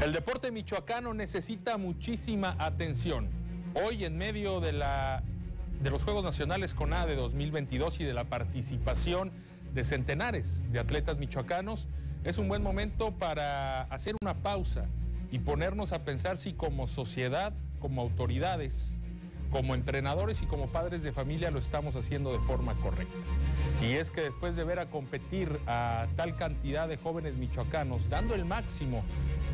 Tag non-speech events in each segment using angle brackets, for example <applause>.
El deporte michoacano necesita muchísima atención. Hoy en medio de, la, de los Juegos Nacionales CONADE 2022 y de la participación de centenares de atletas michoacanos, es un buen momento para hacer una pausa y ponernos a pensar si como sociedad, como autoridades, como entrenadores y como padres de familia lo estamos haciendo de forma correcta. Y es que después de ver a competir a tal cantidad de jóvenes michoacanos, dando el máximo,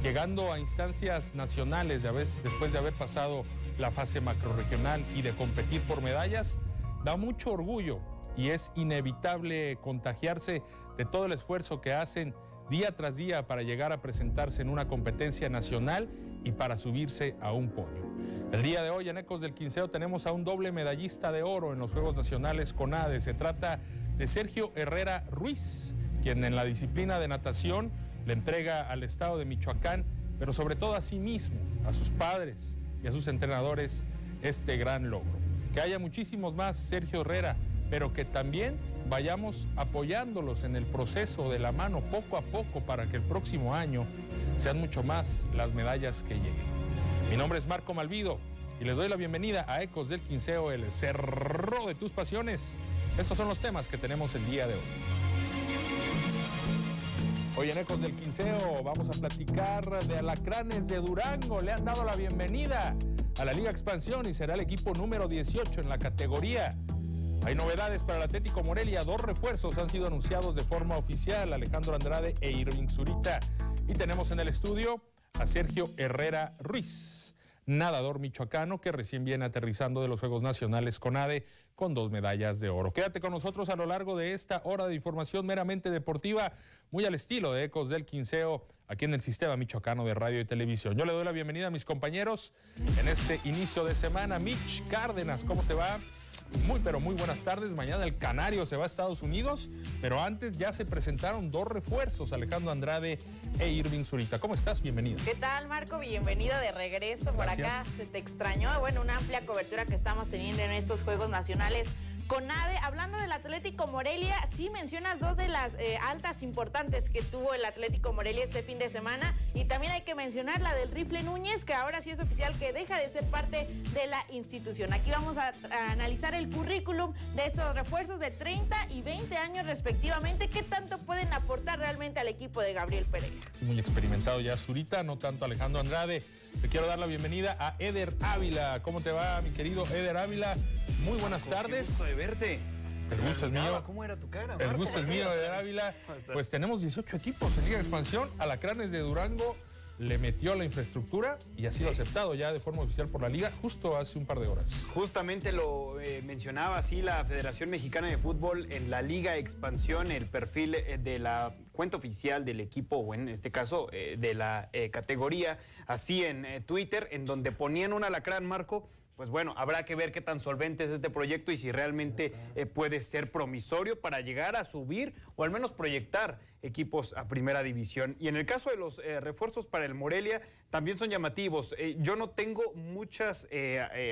llegando a instancias nacionales de después de haber pasado la fase macroregional y de competir por medallas, da mucho orgullo y es inevitable contagiarse de todo el esfuerzo que hacen día tras día para llegar a presentarse en una competencia nacional y para subirse a un podio. El día de hoy en Ecos del Quinceo tenemos a un doble medallista de oro en los Juegos Nacionales CONADE. Se trata de Sergio Herrera Ruiz, quien en la disciplina de natación le entrega al Estado de Michoacán, pero sobre todo a sí mismo, a sus padres y a sus entrenadores, este gran logro. Que haya muchísimos más Sergio Herrera, pero que también vayamos apoyándolos en el proceso de la mano poco a poco para que el próximo año sean mucho más las medallas que lleguen. Mi nombre es Marco Malvido y les doy la bienvenida a Ecos del Quinceo, el cerro de tus pasiones. Estos son los temas que tenemos el día de hoy. Hoy en Ecos del Quinceo vamos a platicar de Alacranes de Durango. Le han dado la bienvenida a la Liga Expansión y será el equipo número 18 en la categoría. Hay novedades para el Atlético Morelia. Dos refuerzos han sido anunciados de forma oficial, Alejandro Andrade e Irving Zurita. Y tenemos en el estudio a Sergio Herrera Ruiz, nadador michoacano que recién viene aterrizando de los Juegos Nacionales CONADE con dos medallas de oro. Quédate con nosotros a lo largo de esta hora de información meramente deportiva, muy al estilo de Ecos del Quinceo, aquí en el Sistema Michoacano de Radio y Televisión. Yo le doy la bienvenida a mis compañeros en este inicio de semana. Mitch Cárdenas, ¿cómo te va? Muy, pero muy buenas tardes. Mañana el Canario se va a Estados Unidos, pero antes ya se presentaron dos refuerzos, Alejandro Andrade e Irving Zurita. ¿Cómo estás? Bienvenido. ¿Qué tal, Marco? Bienvenido de regreso por acá. Se te extrañó. Bueno, una amplia cobertura que estamos teniendo en estos Juegos Nacionales con Ade, hablando del Atlético Morelia, sí mencionas dos de las eh, altas importantes que tuvo el Atlético Morelia este fin de semana. Y también hay que mencionar la del Rifle Núñez, que ahora sí es oficial que deja de ser parte de la institución. Aquí vamos a, analizar el currículum de estos refuerzos de 30 y 20 años respectivamente. ¿Qué tanto pueden aportar realmente al equipo de Gabriel Pereira? Muy experimentado ya Zurita, no tanto Alejandro Andrade. Te quiero dar la bienvenida a Eder Ávila. ¿Cómo te va, mi querido Eder Ávila? Muy buenas tardes. de verte. El gusto es mío. ¿Cómo era tu cara? El gusto es mío, Eder <laughs> Ávila. Pues tenemos 18 equipos en Liga de Expansión. Alacranes de Durango le metió la infraestructura y ha sido aceptado ya de forma oficial por la liga justo hace un par de horas. Justamente lo eh, mencionaba así la Federación Mexicana de Fútbol en la Liga Expansión, el perfil eh, de la cuenta oficial del equipo, o en este caso eh, de la categoría, así en Twitter, en donde ponían un alacrán, Marco, pues bueno, habrá que ver qué tan solvente es este proyecto y si realmente eh, puede ser promisorio para llegar a subir o al menos proyectar equipos a primera división. Y en el caso de los eh, refuerzos para el Morelia, también son llamativos. Eh, yo no tengo muchas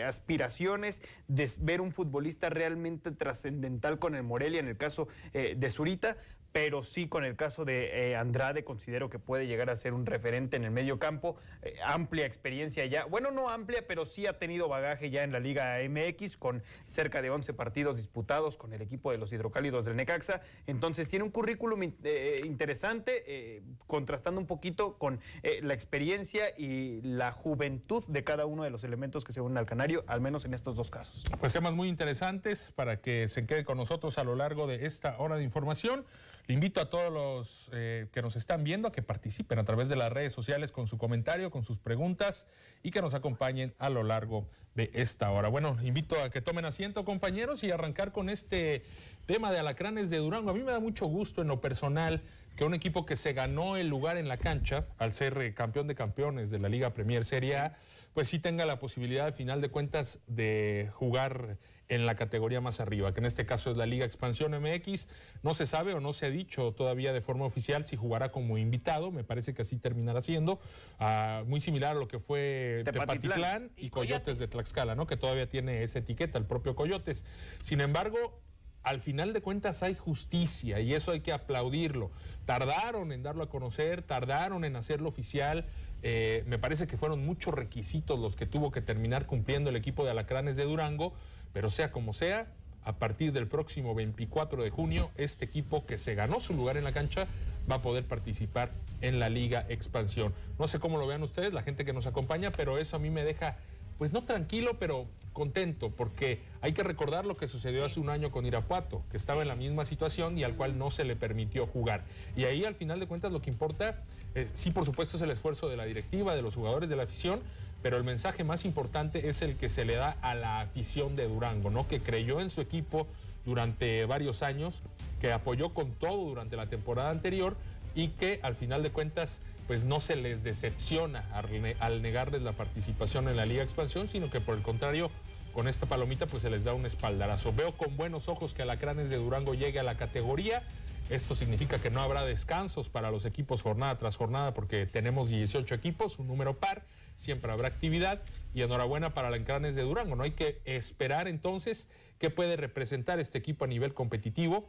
aspiraciones de ver un futbolista realmente trascendental con el Morelia, en el caso de Zurita, pero sí con el caso de eh, Andrade considero que puede llegar a ser un referente en el medio campo, eh, amplia experiencia ya, bueno, no amplia, pero sí ha tenido bagaje ya en la Liga MX con cerca de 11 partidos disputados con el equipo de los hidrocálidos del Necaxa, entonces tiene un currículum eh, interesante, contrastando un poquito con la experiencia y la juventud de cada uno de los elementos que se unen al Canario, al menos en estos dos casos. Pues temas muy interesantes para que se quede con nosotros a lo largo de esta hora de información. Le invito a todos los eh, que nos están viendo a que participen a través de las redes sociales con su comentario, con sus preguntas y que nos acompañen a lo largo de esta hora. Bueno, invito a que tomen asiento, compañeros, y arrancar con este tema de alacranes de Durango. A mí me da mucho gusto en lo personal que un equipo que se ganó el lugar en la cancha al ser eh, campeón de campeones de la Liga Premier Serie A, pues sí tenga la posibilidad al final de cuentas de jugar en la categoría más arriba, que en este caso es la Liga Expansión MX. No se sabe o no se ha dicho todavía de forma oficial si jugará como invitado, me parece que así terminará siendo, ah, muy similar a lo que fue Tepatitlán y, Coyotes, de Tlaxcala, ¿no? que todavía tiene esa etiqueta, el propio Coyotes. Sin embargo, al final de cuentas hay justicia y eso hay que aplaudirlo. Tardaron en darlo a conocer, tardaron en hacerlo oficial. Eh, me parece que fueron muchos requisitos los que tuvo que terminar cumpliendo el equipo de Alacranes de Durango, pero sea como sea, a partir del próximo 24 de junio, este equipo que se ganó su lugar en la cancha va a poder participar en la Liga Expansión. No sé cómo lo vean ustedes, la gente que nos acompaña, pero eso a mí me deja, pues no tranquilo, pero contento, porque hay que recordar lo que sucedió hace un año con Irapuato, que estaba en la misma situación y al cual no se le permitió jugar. Y ahí al final de cuentas lo que importa, eh, sí por supuesto es el esfuerzo de la directiva, de los jugadores, de la afición, pero el mensaje más importante es el que se le da a la afición de Durango, ¿no? Que creyó en su equipo durante varios años, que apoyó con todo durante la temporada anterior y que al final de cuentas pues no se les decepciona al, negarles la participación en la Liga Expansión, sino que por el contrario, con esta palomita pues se les da un espaldarazo. Veo con buenos ojos que Alacranes de Durango llegue a la categoría. Esto significa que no habrá descansos para los equipos jornada tras jornada porque tenemos 18 equipos, un número par siempre habrá actividad y enhorabuena para la Encranes de Durango. No hay que esperar entonces qué puede representar este equipo a nivel competitivo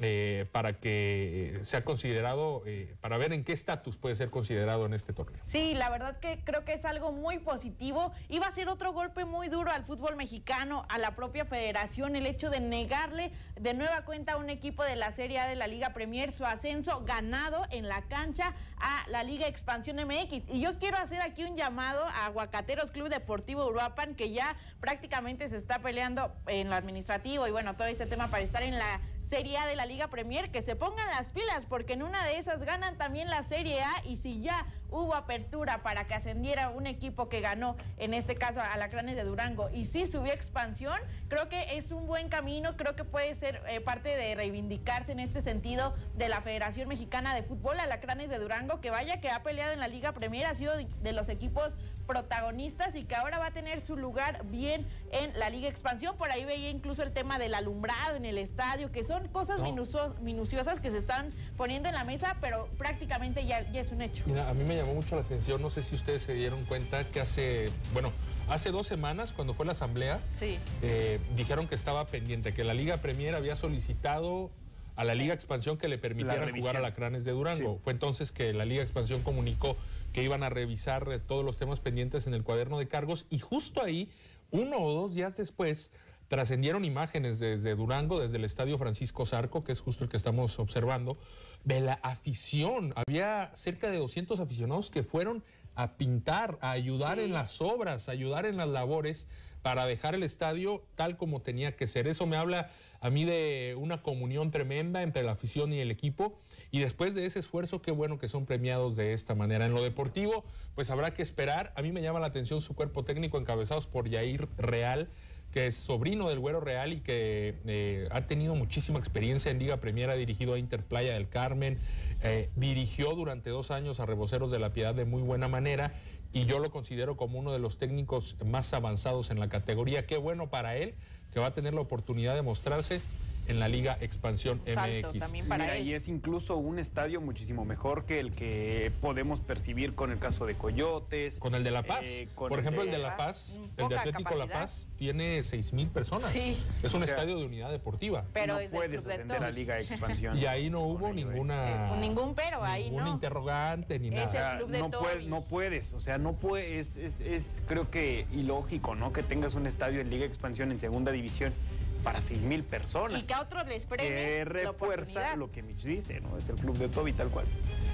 eh, para que eh, sea considerado, eh, para ver en qué estatus puede ser considerado en este torneo. Sí, la verdad que creo que es algo muy positivo. Iba a ser otro golpe muy duro al fútbol mexicano, a la propia federación, el hecho de negarle de nueva cuenta a un equipo de la Serie A de la Liga Premier su ascenso ganado en la cancha a la Liga Expansión MX. Y yo quiero hacer aquí un llamado a Aguacateros Club Deportivo Uruapan, que ya prácticamente se está peleando en lo administrativo y bueno, todo este tema para estar en la Serie A de la Liga Premier, que se pongan las pilas, porque en una de esas ganan también la Serie A y si ya hubo apertura para que ascendiera un equipo que ganó, en este caso a Alacranes de Durango, y sí subió expansión, creo que es un buen camino, creo que puede ser eh, parte de reivindicarse en este sentido de la Federación Mexicana de Fútbol, Alacranes de Durango, que vaya que ha peleado en la Liga Premier, ha sido de los equipos protagonistas y que ahora va a tener su lugar bien en la Liga Expansión. Por ahí veía incluso el tema del alumbrado en el estadio, que son cosas minuciosas que se están poniendo en la mesa, pero prácticamente ya, es un hecho. Mira, a mí me llamó mucho la atención, no sé si ustedes se dieron cuenta que hace, bueno, hace dos semanas, cuando fue la asamblea, eh, dijeron que estaba pendiente, que la Liga Premier había solicitado a la Liga Expansión que le permitiera jugar a la Cranes de Durango. Fue entonces que la Liga Expansión comunicó que iban a revisar eh, todos los temas pendientes en el cuaderno de cargos y justo ahí, uno o dos días después, trascendieron imágenes desde Durango, desde el Estadio Francisco Zarco, que es justo el que estamos observando, de la afición. Había cerca de 200 aficionados que fueron a pintar, a ayudar en las obras, a ayudar en las labores para dejar el estadio tal como tenía que ser. Eso me habla a mí de una comunión tremenda entre la afición y el equipo y después de ese esfuerzo, qué bueno que son premiados de esta manera. En lo deportivo, pues habrá que esperar. A mí me llama la atención su cuerpo técnico encabezados por Yair Real que es sobrino del Güero Real y que eh, ha tenido muchísima experiencia en Liga Premier, ha dirigido a Interplaya del Carmen, eh, dirigió durante dos años a Reboceros de la Piedad de muy buena manera y yo lo considero como uno de los técnicos más avanzados en la categoría. Qué bueno para él que va a tener la oportunidad de mostrarse en la Liga Expansión MX. Mira, y es incluso un estadio muchísimo mejor que el que podemos percibir con el caso de Coyotes. Con el de La Paz. Eh, Por ejemplo, el de La Paz, el de Atlético La Paz, tiene 6 mil personas. Sí. Es un estadio de unidad deportiva. Pero no puedes ascender a Liga Expansión. <laughs> Y ahí no hubo ninguna... Eh, ningún pero ahí, ¿no? interrogante ni nada. no, puedes, no puedes, o sea, no puedes, es, es creo que ilógico, ¿no? Que tengas un estadio en Liga Expansión en segunda división para 6 mil personas. Y que a otros les premie. Que refuerza lo que Mitch dice, ¿no? Es el club de Toby tal cual.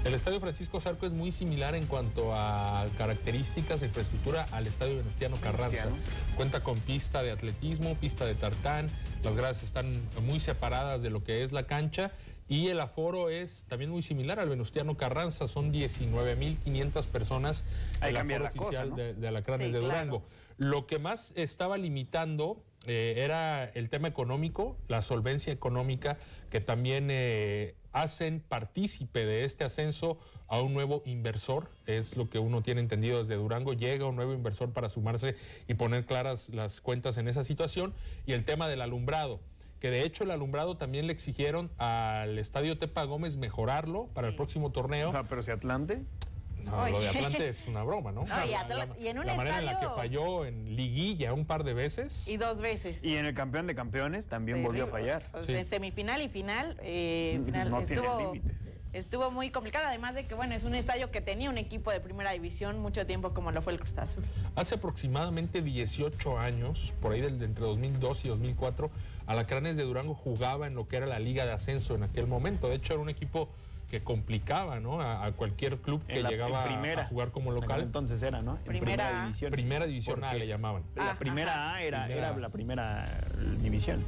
El Estadio Francisco Zarco es muy similar en cuanto a características e infraestructura al Estadio Venustiano Carranza. Cuenta con pista de atletismo, pista de tartán, las gradas están muy separadas de lo que es la cancha y el aforo es también muy similar al Venustiano Carranza, son 19.500 personas el aforo oficial de, de Alacranes de Durango. Lo que más estaba limitando eh, era el tema económico, la solvencia económica, que también eh, hacen partícipe de este ascenso a un nuevo inversor, es lo que uno tiene entendido desde Durango, llega un nuevo inversor para sumarse y poner claras las cuentas en esa situación, y el tema del alumbrado que de hecho el alumbrado también le exigieron al Estadio Tepa Gómez mejorarlo para el próximo torneo. pero si Atlante No, lo de Atlante es una broma, ¿no? <laughs> y, en un la manera en la que falló en liguilla un par de veces. Y dos veces. Y en el campeón de campeones también volvió a fallar. Semifinal y final, eh, <laughs> final no estuvo, estuvo muy complicado, además de que, bueno, es un estadio que tenía un equipo de primera división mucho tiempo como lo fue el Cruz Azul. Hace aproximadamente 18 años, por ahí del, entre 2002 y 2004, Alacranes de Durango jugaba en lo que era la Liga de Ascenso en aquel momento. De hecho, era un equipo que complicaba ¿no? a, cualquier club que llegaba a jugar como local. Entonces era, ¿no? En primera, división. Primera división A le llamaban. La ah, primera A era, era la primera división.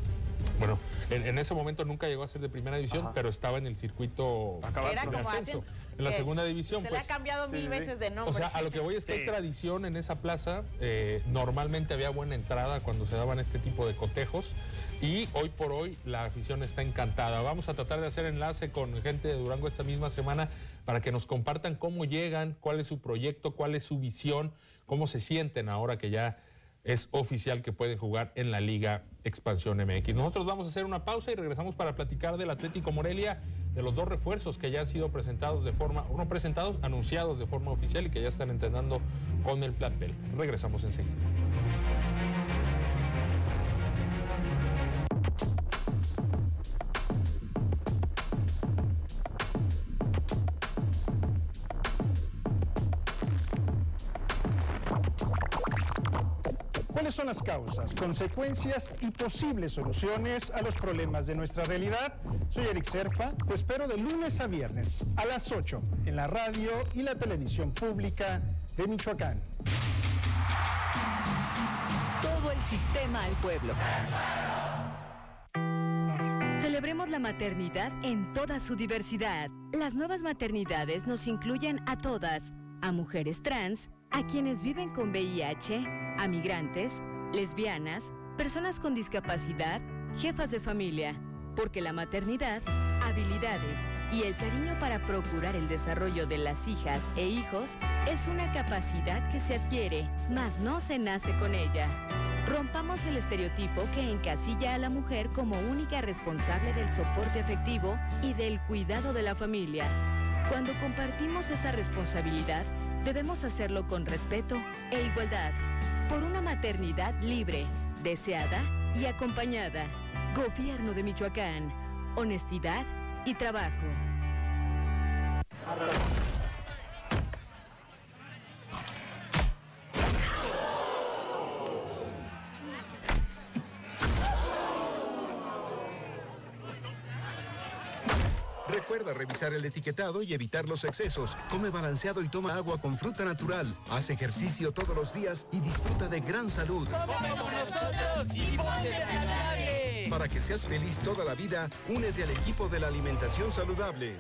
Bueno, en, ese momento nunca llegó a ser de primera división, pero estaba en el circuito Era como ascenso. En la segunda división. Se le ha pues. cambiado mil veces de nombre. O sea, a lo que voy es que hay tradición en esa plaza. Eh, normalmente había buena entrada cuando se daban este tipo de cotejos. Y hoy por hoy la afición está encantada. Vamos a tratar de hacer enlace con gente de Durango esta misma semana para que nos compartan cómo llegan, cuál es su proyecto, cuál es su visión, cómo se sienten ahora que ya es oficial que pueden jugar en la Liga Expansión MX. Nosotros vamos a hacer una pausa y regresamos para platicar del Atlético Morelia, de los dos refuerzos que ya han sido presentados de forma, no presentados, anunciados de forma oficial y que ya están entrenando con el plantel. Regresamos enseguida. ¿Cuáles son las causas, consecuencias y posibles soluciones a los problemas de nuestra realidad? Soy Eric Serpa, te espero de lunes a viernes a las 8 en la radio y la televisión pública de Michoacán. Todo el sistema al pueblo. Celebremos la maternidad en toda su diversidad. Las nuevas maternidades nos incluyen a todas, a mujeres trans, a quienes viven con VIH, a migrantes, lesbianas, personas con discapacidad, jefas de familia, porque la maternidad, habilidades y el cariño para procurar el desarrollo de las hijas e hijos es una capacidad que se adquiere, mas no se nace con ella. Rompamos el estereotipo que encasilla a la mujer como única responsable del soporte afectivo y del cuidado de la familia. Cuando compartimos esa responsabilidad, Debemos hacerlo con respeto e igualdad, por una maternidad libre, deseada y acompañada. Gobierno de Michoacán, honestidad y trabajo. Recuerda revisar el etiquetado y evitar los excesos. Come balanceado y toma agua con fruta natural. Haz ejercicio todos los días y disfruta de gran salud. nosotros y Para que seas feliz toda la vida, únete al equipo de la alimentación saludable.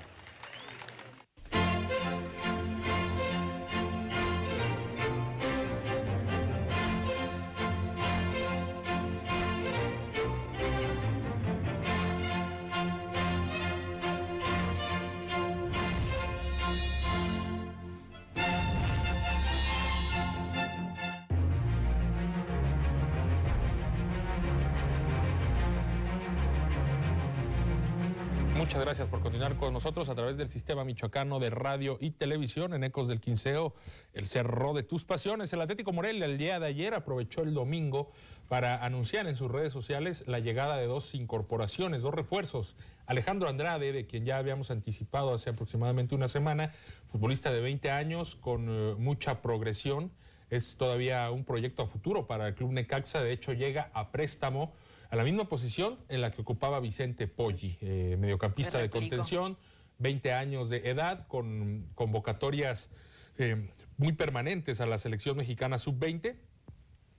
Nosotros a través del sistema michoacano de radio y televisión en Ecos del Quinceo, el cerro de tus pasiones. El Atlético Morelia el día de ayer aprovechó el domingo para anunciar en sus redes sociales la llegada de dos incorporaciones, dos refuerzos. Alejandro Andrade, de quien ya habíamos anticipado hace aproximadamente una semana, futbolista de 20 años con eh, mucha progresión. Es todavía un proyecto a futuro para el Club Necaxa, de hecho llega a préstamo a la misma posición en la que ocupaba Vicente Poggi, eh, mediocampista de contención, 20 años de edad, con convocatorias eh, muy permanentes a la selección mexicana sub-20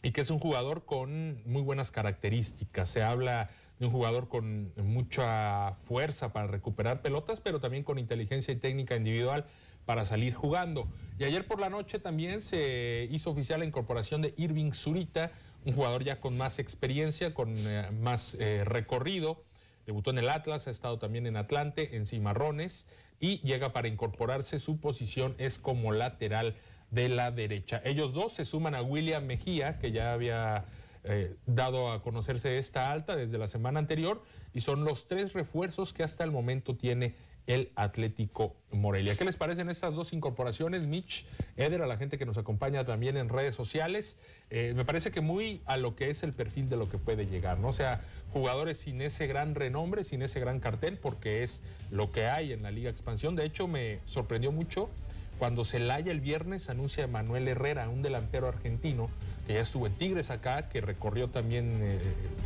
y que es un jugador con muy buenas características. Se habla de un jugador con mucha fuerza para recuperar pelotas, pero también con inteligencia y técnica individual para salir jugando. Y ayer por la noche también se hizo oficial la incorporación de Irving Zurita, un jugador ya con más experiencia, con eh, más eh, recorrido. Debutó en el Atlas, ha estado también en Atlante, en Cimarrones y llega para incorporarse. Su posición es como lateral de la derecha. Ellos dos se suman a William Mejía, que ya había eh, dado a conocerse esta alta desde la semana anterior, y son los tres refuerzos que hasta el momento tiene el Atlético Morelia. ¿Qué les parecen estas dos incorporaciones, Mitch, Eder, a la gente que nos acompaña también en redes sociales? Eh, me parece que muy a lo que es el perfil de lo que puede llegar, ¿no? O sea, jugadores sin ese gran renombre, sin ese gran cartel, porque es lo que hay en la Liga Expansión. De hecho, me sorprendió mucho cuando Celaya el viernes anuncia a Manuel Herrera, un delantero argentino que ya estuvo en Tigres acá, que recorrió también eh,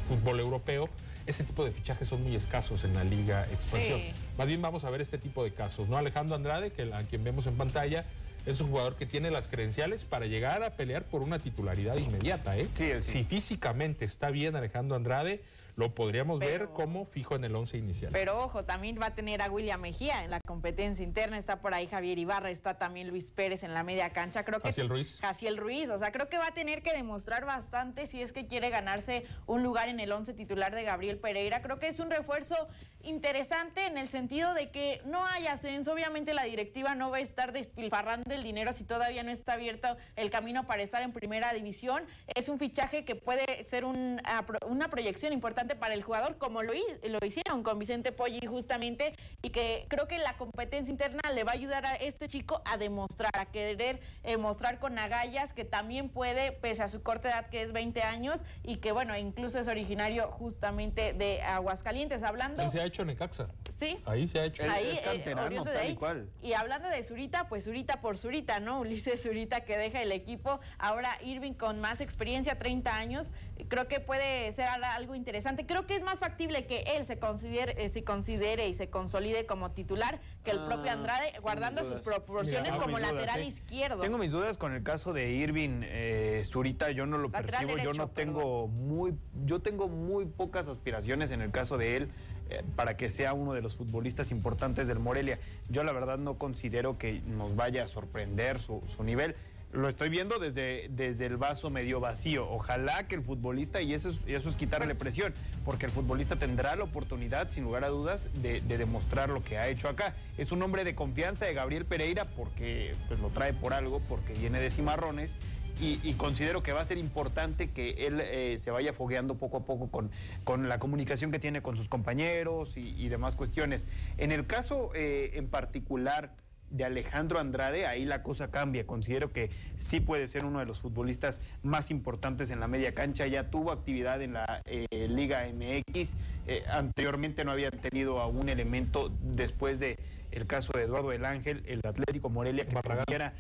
fútbol europeo ese tipo de fichajes son muy escasos en la Liga Expansión. Más bien vamos a ver este tipo de casos, ¿no? Alejandro Andrade, que a quien vemos en pantalla, es un jugador que tiene las credenciales para llegar a pelear por una titularidad inmediata, ¿eh? Si físicamente está bien Alejandro Andrade, lo podríamos ver como fijo en el 11 inicial. Pero ojo, también va a tener a William Mejía en la competencia interna, está por ahí Javier Ibarra, está también Luis Pérez en la media cancha, creo que Jaciel Ruiz. Jaciel Ruiz, o sea, creo que va a tener que demostrar bastante si es que quiere ganarse un lugar en el 11 titular de Gabriel Pereira. Creo que es un refuerzo interesante en el sentido de que no hay ascenso, obviamente la directiva no va a estar despilfarrando el dinero si todavía no está abierto el camino para estar en primera división. Es un fichaje que puede ser una proyección importante para el jugador, como lo, lo hicieron con Vicente Poggi justamente, y que creo que la competencia interna le va a ayudar a este chico a demostrar, a querer eh, mostrar con agallas que también puede, pese a su corta edad que es 20 años, y que bueno, incluso es originario justamente de Aguascalientes. Hablando... se ha hecho Necaxa. Sí. Ahí se ha hecho. Ahí, eh, de ahí. Y, hablando de Zurita, pues Zurita por Zurita, ¿no? <laughs> Ulises Zurita que deja el equipo. Ahora Irving con más experiencia, 30 años. Creo que puede ser algo interesante. Creo que es más factible que él se considere, eh, se considere y se consolide como titular que el propio ah, Andrade, guardando sus proporciones como lateral izquierdo. Tengo mis dudas con el caso de Irving eh, Zurita, yo no lo percibo, yo no tengo muy, yo tengo muy pocas aspiraciones en el caso de él eh, para que sea uno de los futbolistas importantes del Morelia. Yo la verdad no considero que nos vaya a sorprender su, su nivel lo estoy viendo desde, desde el vaso medio vacío. Ojalá que el futbolista, y eso es, eso es quitarle presión, porque el futbolista tendrá la oportunidad, sin lugar a dudas, de, demostrar lo que ha hecho acá. Es un hombre de confianza de Gabriel Pereira porque pues, lo trae por algo, porque viene de cimarrones. Y, considero que va a ser importante que él eh, se vaya fogueando poco a poco con, con la comunicación que tiene con sus compañeros y, demás cuestiones. En el caso eh, en particular de Alejandro Andrade, ahí la cosa cambia. Considero que sí puede ser uno de los futbolistas más importantes en la media cancha. Ya tuvo actividad en la eh, Liga MX. Eh, anteriormente no habían tenido a un elemento después de el caso de Eduardo El Ángel, el Atlético Morelia, que tuviera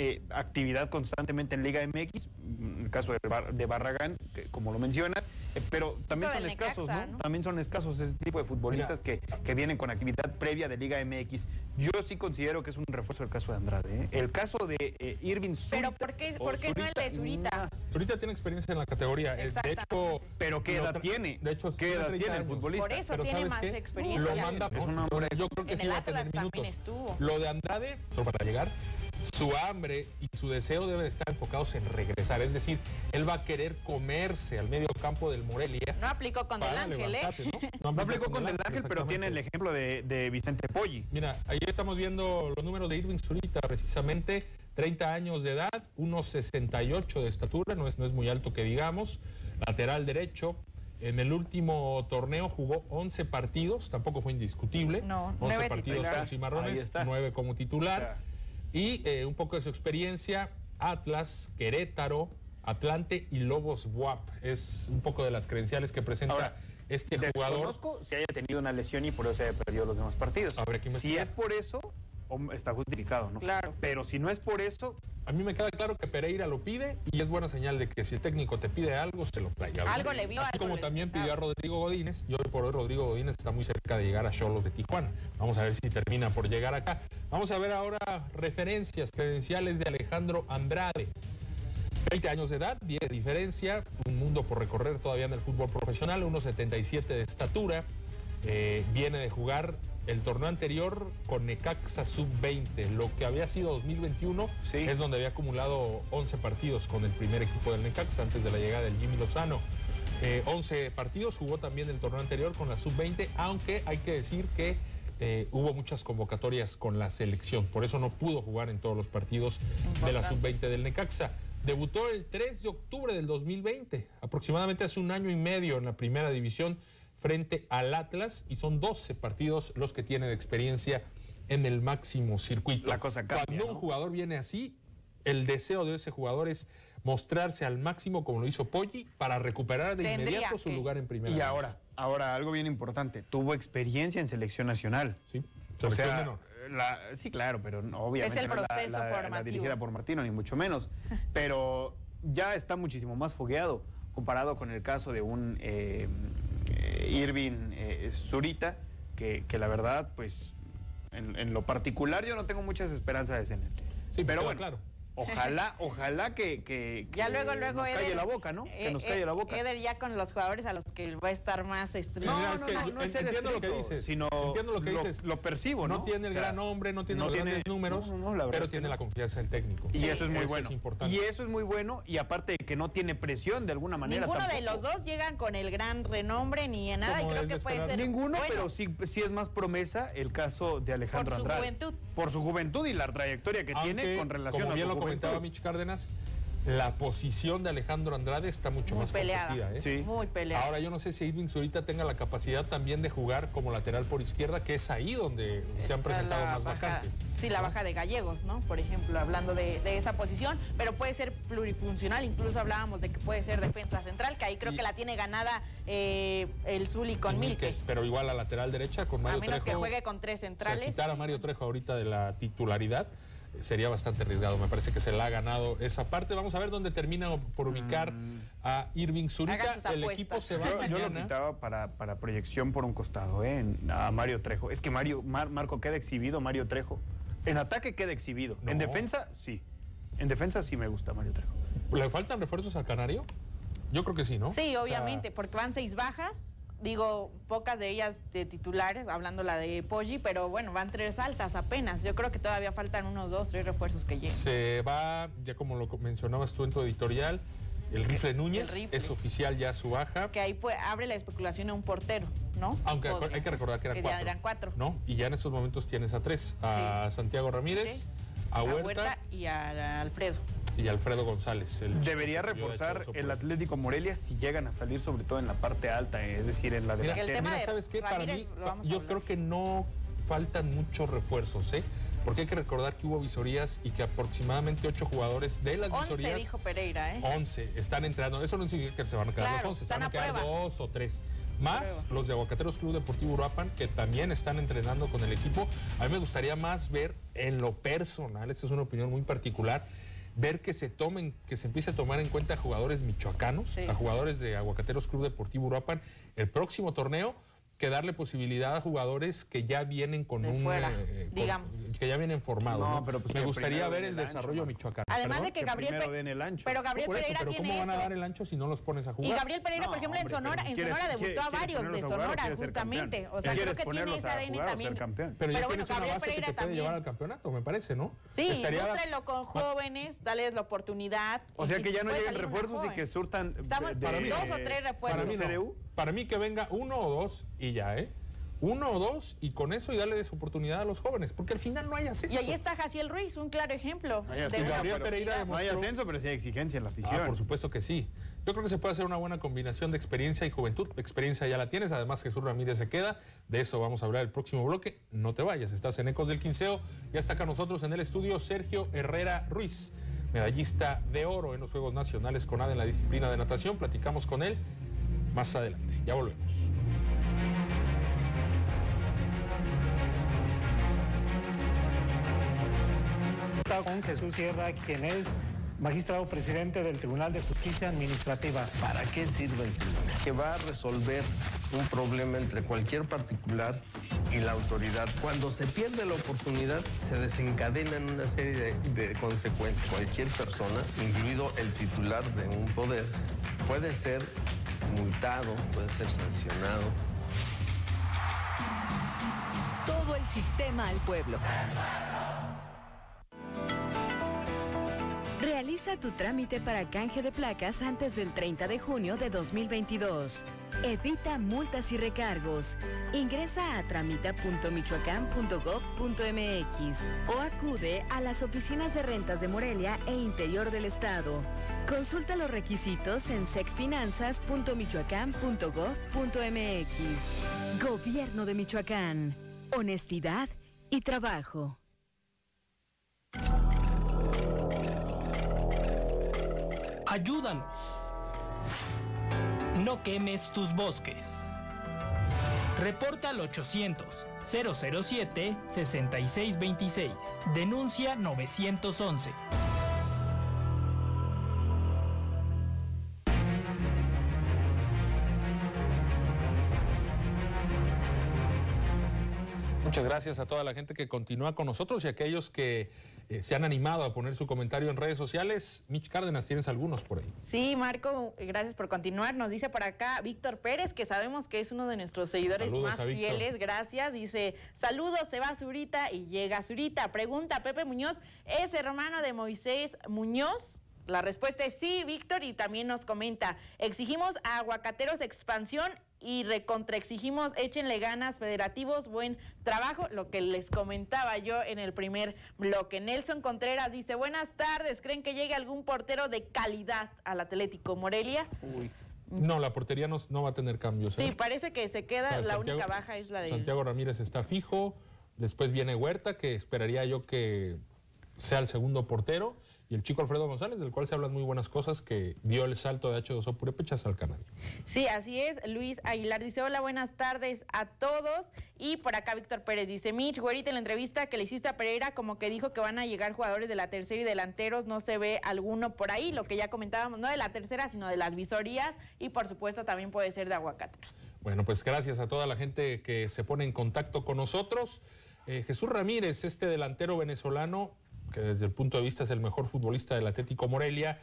eh, actividad constantemente en Liga MX, en el caso de, Barragán, como lo mencionas, eh, pero también son escasos, ¿no? También son escasos ese tipo de futbolistas que, vienen con actividad previa de Liga MX. Yo sí considero que es un refuerzo el caso de Andrade. ¿eh? El caso de Irving Zurita. Pero ¿por qué, ¿por qué no el de Zurita? Zurita tiene experiencia en la categoría. De hecho, pero ¿qué edad tiene? De hecho, ¿qué edad tiene el futbolista? Por eso tiene más experiencia. Lo manda, yo creo que sí va a tener minutos. Lo de Andrade, solo para llegar, su hambre y su deseo deben estar enfocados en regresar. Es decir, él va a querer comerse al medio campo del Morelia. No aplicó con Del Ángel, ¿eh? <laughs> ¿no? No, aplicó con Del Ángel, pero tiene el ejemplo de, Vicente Poggi. Mira, ahí estamos viendo los números de Irving Zurita, precisamente 30 años de edad, 1,68 de estatura, no es, no es muy alto que digamos, lateral derecho, en el último torneo jugó 11 partidos, tampoco fue indiscutible. No, 11 partidos con Cimarrones, 9 como titular. Y eh, un poco de su experiencia, Atlas, Querétaro, Atlante y Lobos WAP. Es un poco de las credenciales que presenta este jugador. Si haya tenido una lesión y por eso haya perdido los demás partidos. si es por eso, está justificado, ¿no? Claro. Pero si no es por eso... A mí me queda claro que Pereira lo pide y es buena señal de que si el técnico te pide algo, se lo traiga. Algo le vio. Así como también pidió a Rodrigo Godínez y hoy por hoy Rodrigo Godínez está muy cerca de llegar a Cholos de Tijuana. Vamos a ver si termina por llegar acá. Vamos a ver ahora referencias credenciales de Alejandro Andrade. 20 años de edad, 10 de diferencia, un mundo por recorrer todavía en el fútbol profesional, 1,77 de estatura, eh, viene de jugar el torneo anterior con Necaxa Sub-20, lo que había sido 2021, es donde había acumulado 11 partidos con el primer equipo del Necaxa antes de la llegada del Jimmy Lozano. 11 eh, partidos, jugó también el torneo anterior con la Sub-20, aunque hay que decir que eh, hubo muchas convocatorias con la selección, por eso no pudo jugar en todos los partidos de la Sub-20 del Necaxa. Debutó el 3 de octubre del 2020, aproximadamente hace un año y medio en la primera división frente al Atlas y son 12 partidos los que tiene de experiencia en el máximo circuito. La cosa cambia, Cuando un ¿no? jugador viene así, el deseo de ese jugador es mostrarse al máximo como lo hizo Poggi para recuperar de Tendría inmediato su lugar en primera. Y ahora, ahora algo bien importante, tuvo experiencia en selección nacional. Sí, O sea, menor. la- sí, claro, pero no, obviamente Es el no la- proceso la, la formativo. dirigida por Martino, ni mucho menos. <laughs> Pero ya está muchísimo más fogueado comparado con el caso de un eh, Irving eh, Zurita, que, que la verdad, pues, en, en lo particular yo no tengo muchas esperanzas en él. Sí, pero queda bueno, claro. Ojalá, ojalá que, que- Ya luego, luego, nos calle Eder, la boca, ¿no? eh, que nos eh, calle la boca. Eder ya con los jugadores a los que va a estar más estricto. No, es no, que no, no es ser entiendo lo que dices, sino entiendo lo que dices. Lo percibo, ¿no? No tiene el O sea, gran nombre, no tiene no los tiene- grandes números, no, no, no, la verdad pero es que tiene no. la confianza del técnico. Y Sí. eso es muy Eso bueno. es importante. Y eso es muy bueno. Y aparte de que no tiene presión de alguna manera. Ninguno de los dos llegan con el gran renombre ni en nada y creo que puede ser Ninguno, bueno. pero sí, sí es más promesa el caso de Alejandro Por su Andrade. juventud. Por su juventud y la trayectoria que tiene con relación a su. Comentaba Mitch Cárdenas, la posición de Alejandro Andrade está mucho Muy más peleada. competida. ¿eh? Sí. Muy peleado. Ahora yo no sé si Irving Zurita tenga la capacidad también de jugar como lateral por izquierda, que es ahí donde se han presentado la más baja- vacantes. Sí, la baja de gallegos, ¿no? Por ejemplo, hablando de, de esa posición, pero puede ser plurifuncional. Incluso hablábamos de que puede ser defensa central, que ahí creo Y- que la tiene ganada eh, el Zuli con Milke. Pero igual a lateral derecha con Mario A menos que Trejo, juegue con tres o sea, centrales. quitar a Mario Trejo ahorita de la titularidad sería bastante arriesgado. Me parece que se la ha ganado esa parte. Vamos a ver dónde termina por ubicar a Irving Zurita. El apuestas. equipo se va Yo, yo lo mañana. quitaba para, para proyección por un costado, ¿eh? A Mario Trejo. Es que Mario, Mar- Marco queda exhibido, Mario Trejo. En ataque queda exhibido. En defensa, sí. En defensa sí me gusta Mario Trejo. ¿Le faltan refuerzos al Canario? Yo creo que sí, ¿no? Sí, O sea, obviamente, porque van seis bajas. Digo, pocas de ellas de titulares, hablando la de Poggi, pero bueno, van tres altas apenas. Yo creo que todavía faltan unos dos, tres refuerzos que lleguen. Se va, ya como lo mencionabas tú en tu editorial, el rifle Núñez, rifle. es oficial ya su baja. Que ahí pues, abre la especulación a un portero, ¿no? Aunque Podría hay que recordar que eran cuatro. eran cuatro. ¿No? Y ya en estos momentos tienes a tres: a Santiago Ramírez. A Huerta, y a Alfredo. y a Alfredo González. el Debería de reforzar el por- Atlético Morelia si llegan a salir, sobre todo en la parte alta, es decir, en la Mira, Que el delantera. tema mira, ¿sabes qué? Para Ramírez mí, yo hablar. creo que no faltan muchos refuerzos, ¿eh? Porque hay que recordar que hubo visorías y que aproximadamente ocho jugadores de las Once visorías. dijo Pereira, ¿eh? 11 están entrando. Eso no significa que se van a quedar Claro, los 11, se están van a a quedar prueba. dos o tres. Más los de Aguacateros Club Deportivo Uruapan, que también están entrenando con el equipo. A mí me gustaría más ver en lo personal, esta es una opinión muy particular, ver que se tomen, que se empiece a tomar en cuenta a jugadores michoacanos, Sí. a jugadores de Aguacateros Club Deportivo Uruapan, el próximo torneo, que darle posibilidad a jugadores que ya vienen con De un fuera, con- digamos. que ya vienen formados. No, ¿no? pero pues me que gustaría ver el desarrollo michoacano. Además ¿Perdón? de que Que Gabriel primero Pe- den el ancho. Pero Gabriel eso, Pereira pero tiene ¿cómo van a dar el ancho si no los pones a jugar? Y Gabriel Pereira, No, por ejemplo, hombre, en Sonora, en ¿quieres- Sonora quieres- debutó a varios de jugar Sonora, justamente. O sea, creo ¿Quieres que tiene ese ADN también. Pero ya Pero bueno, una Gabriel base que Pereira te puede también. llevar al campeonato, me parece, ¿no? Sí, nútrelo con jóvenes, dales la oportunidad. O sea que ya no lleguen refuerzos y que surtan Estamos dos o tres refuerzos. Para mí, que venga uno o dos y ya, ¿eh? Uno o dos y con eso y darle esa oportunidad a los jóvenes, porque al final no hay ascenso. Y ahí está Jaciel Ruiz, un claro ejemplo. No hay de ascenso, Gabriel pero- Pereira No hay ascenso, pero sí hay exigencia en la afición. Ah, por supuesto que sí. Yo creo que se puede hacer una buena combinación de experiencia y juventud. Experiencia ya la tienes, además Jesús Ramírez se queda. De eso vamos a hablar el próximo bloque. No te vayas, estás en Ecos del Quinceo. Ya está acá nosotros en el estudio Sergio Herrera Ruiz, medallista de oro en los Juegos Nacionales con ADE en la disciplina de natación. Platicamos con él más adelante. Ya volvemos. Está con Jesús Sierra, quien es magistrado presidente del Tribunal de Justicia Administrativa. ¿Para qué sirve el tribunal? Que va a resolver un problema entre cualquier particular y la autoridad. Cuando se pierde la oportunidad, se desencadenan una serie de, de consecuencias. Cualquier persona, incluido el titular de un poder, puede ser multado, puede ser sancionado. Todo el sistema al pueblo. Realiza tu trámite para canje de placas antes del 30 de junio de 2022. Evita multas y recargos. Ingresa a tramita.michoacán.gov.mx o acude a las oficinas de rentas de Morelia e interior del estado. Consulta los requisitos en secfinanzas.michoacán.gov.mx. Gobierno de Michoacán. Honestidad y trabajo. Ayúdanos. No quemes tus bosques. Reporta al 800 007 6626. Denuncia 911. Muchas gracias a toda la gente que continúa con nosotros y a aquellos que eh, se han animado a poner su comentario en redes sociales. Mitch Cárdenas, tienes algunos por ahí. Sí, Marco, gracias por continuar. Nos dice por acá Víctor Pérez, que sabemos que es uno de nuestros seguidores más fieles. Gracias. Dice, saludos, se va Zurita y llega Zurita. Pregunta Pepe Muñoz, ¿es hermano de Moisés Muñoz? La respuesta es sí, Víctor, y también nos comenta, exigimos a aguacateros expansión y recontraexigimos, échenle ganas, federativos, buen trabajo, lo que les comentaba yo en el primer bloque. Nelson Contreras dice, buenas tardes, ¿creen que llegue algún portero de calidad al Atlético Morelia? Uy. No, la portería no, va a tener cambios. Sí, ¿eh? parece que se queda, la única baja es la de... Santiago Ramírez está fijo, después viene Huerta, que esperaría yo que sea el segundo portero y el chico Alfredo González, del cual se hablan muy buenas cosas, que dio el salto de H2O Purépechas al canal. Sí, así es. Luis Aguilar dice, hola, buenas tardes a todos. Y por acá Víctor Pérez dice, Mitch, güerita, en la entrevista que le hiciste a Pereira, como que dijo que van a llegar jugadores de la tercera y delanteros, no se ve alguno por ahí, lo que ya comentábamos, no de la tercera, sino de las visorías, y por supuesto también puede ser de aguacateros. Bueno, pues gracias a toda la gente que se pone en contacto con nosotros. Eh, Jesús Ramírez, este delantero venezolano, que desde el punto de vista es el mejor futbolista del Atlético Morelia,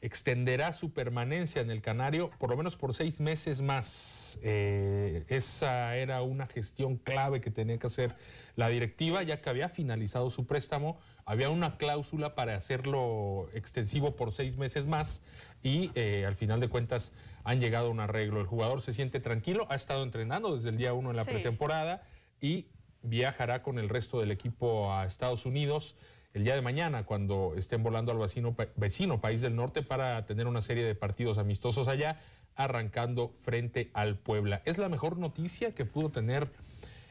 extenderá su permanencia en el Canario por lo menos por seis meses más. Eh, esa era una gestión clave que tenía que hacer la directiva, ya que había finalizado su préstamo, había una cláusula para hacerlo extensivo por seis meses más y eh, al final de cuentas han llegado a un arreglo. El jugador se siente tranquilo, ha estado entrenando desde el día uno en la pretemporada y viajará con el resto del equipo a Estados Unidos el día de mañana cuando estén volando al vecino, vecino país del norte para tener una serie de partidos amistosos allá, arrancando frente al Puebla. Es la mejor noticia que pudo tener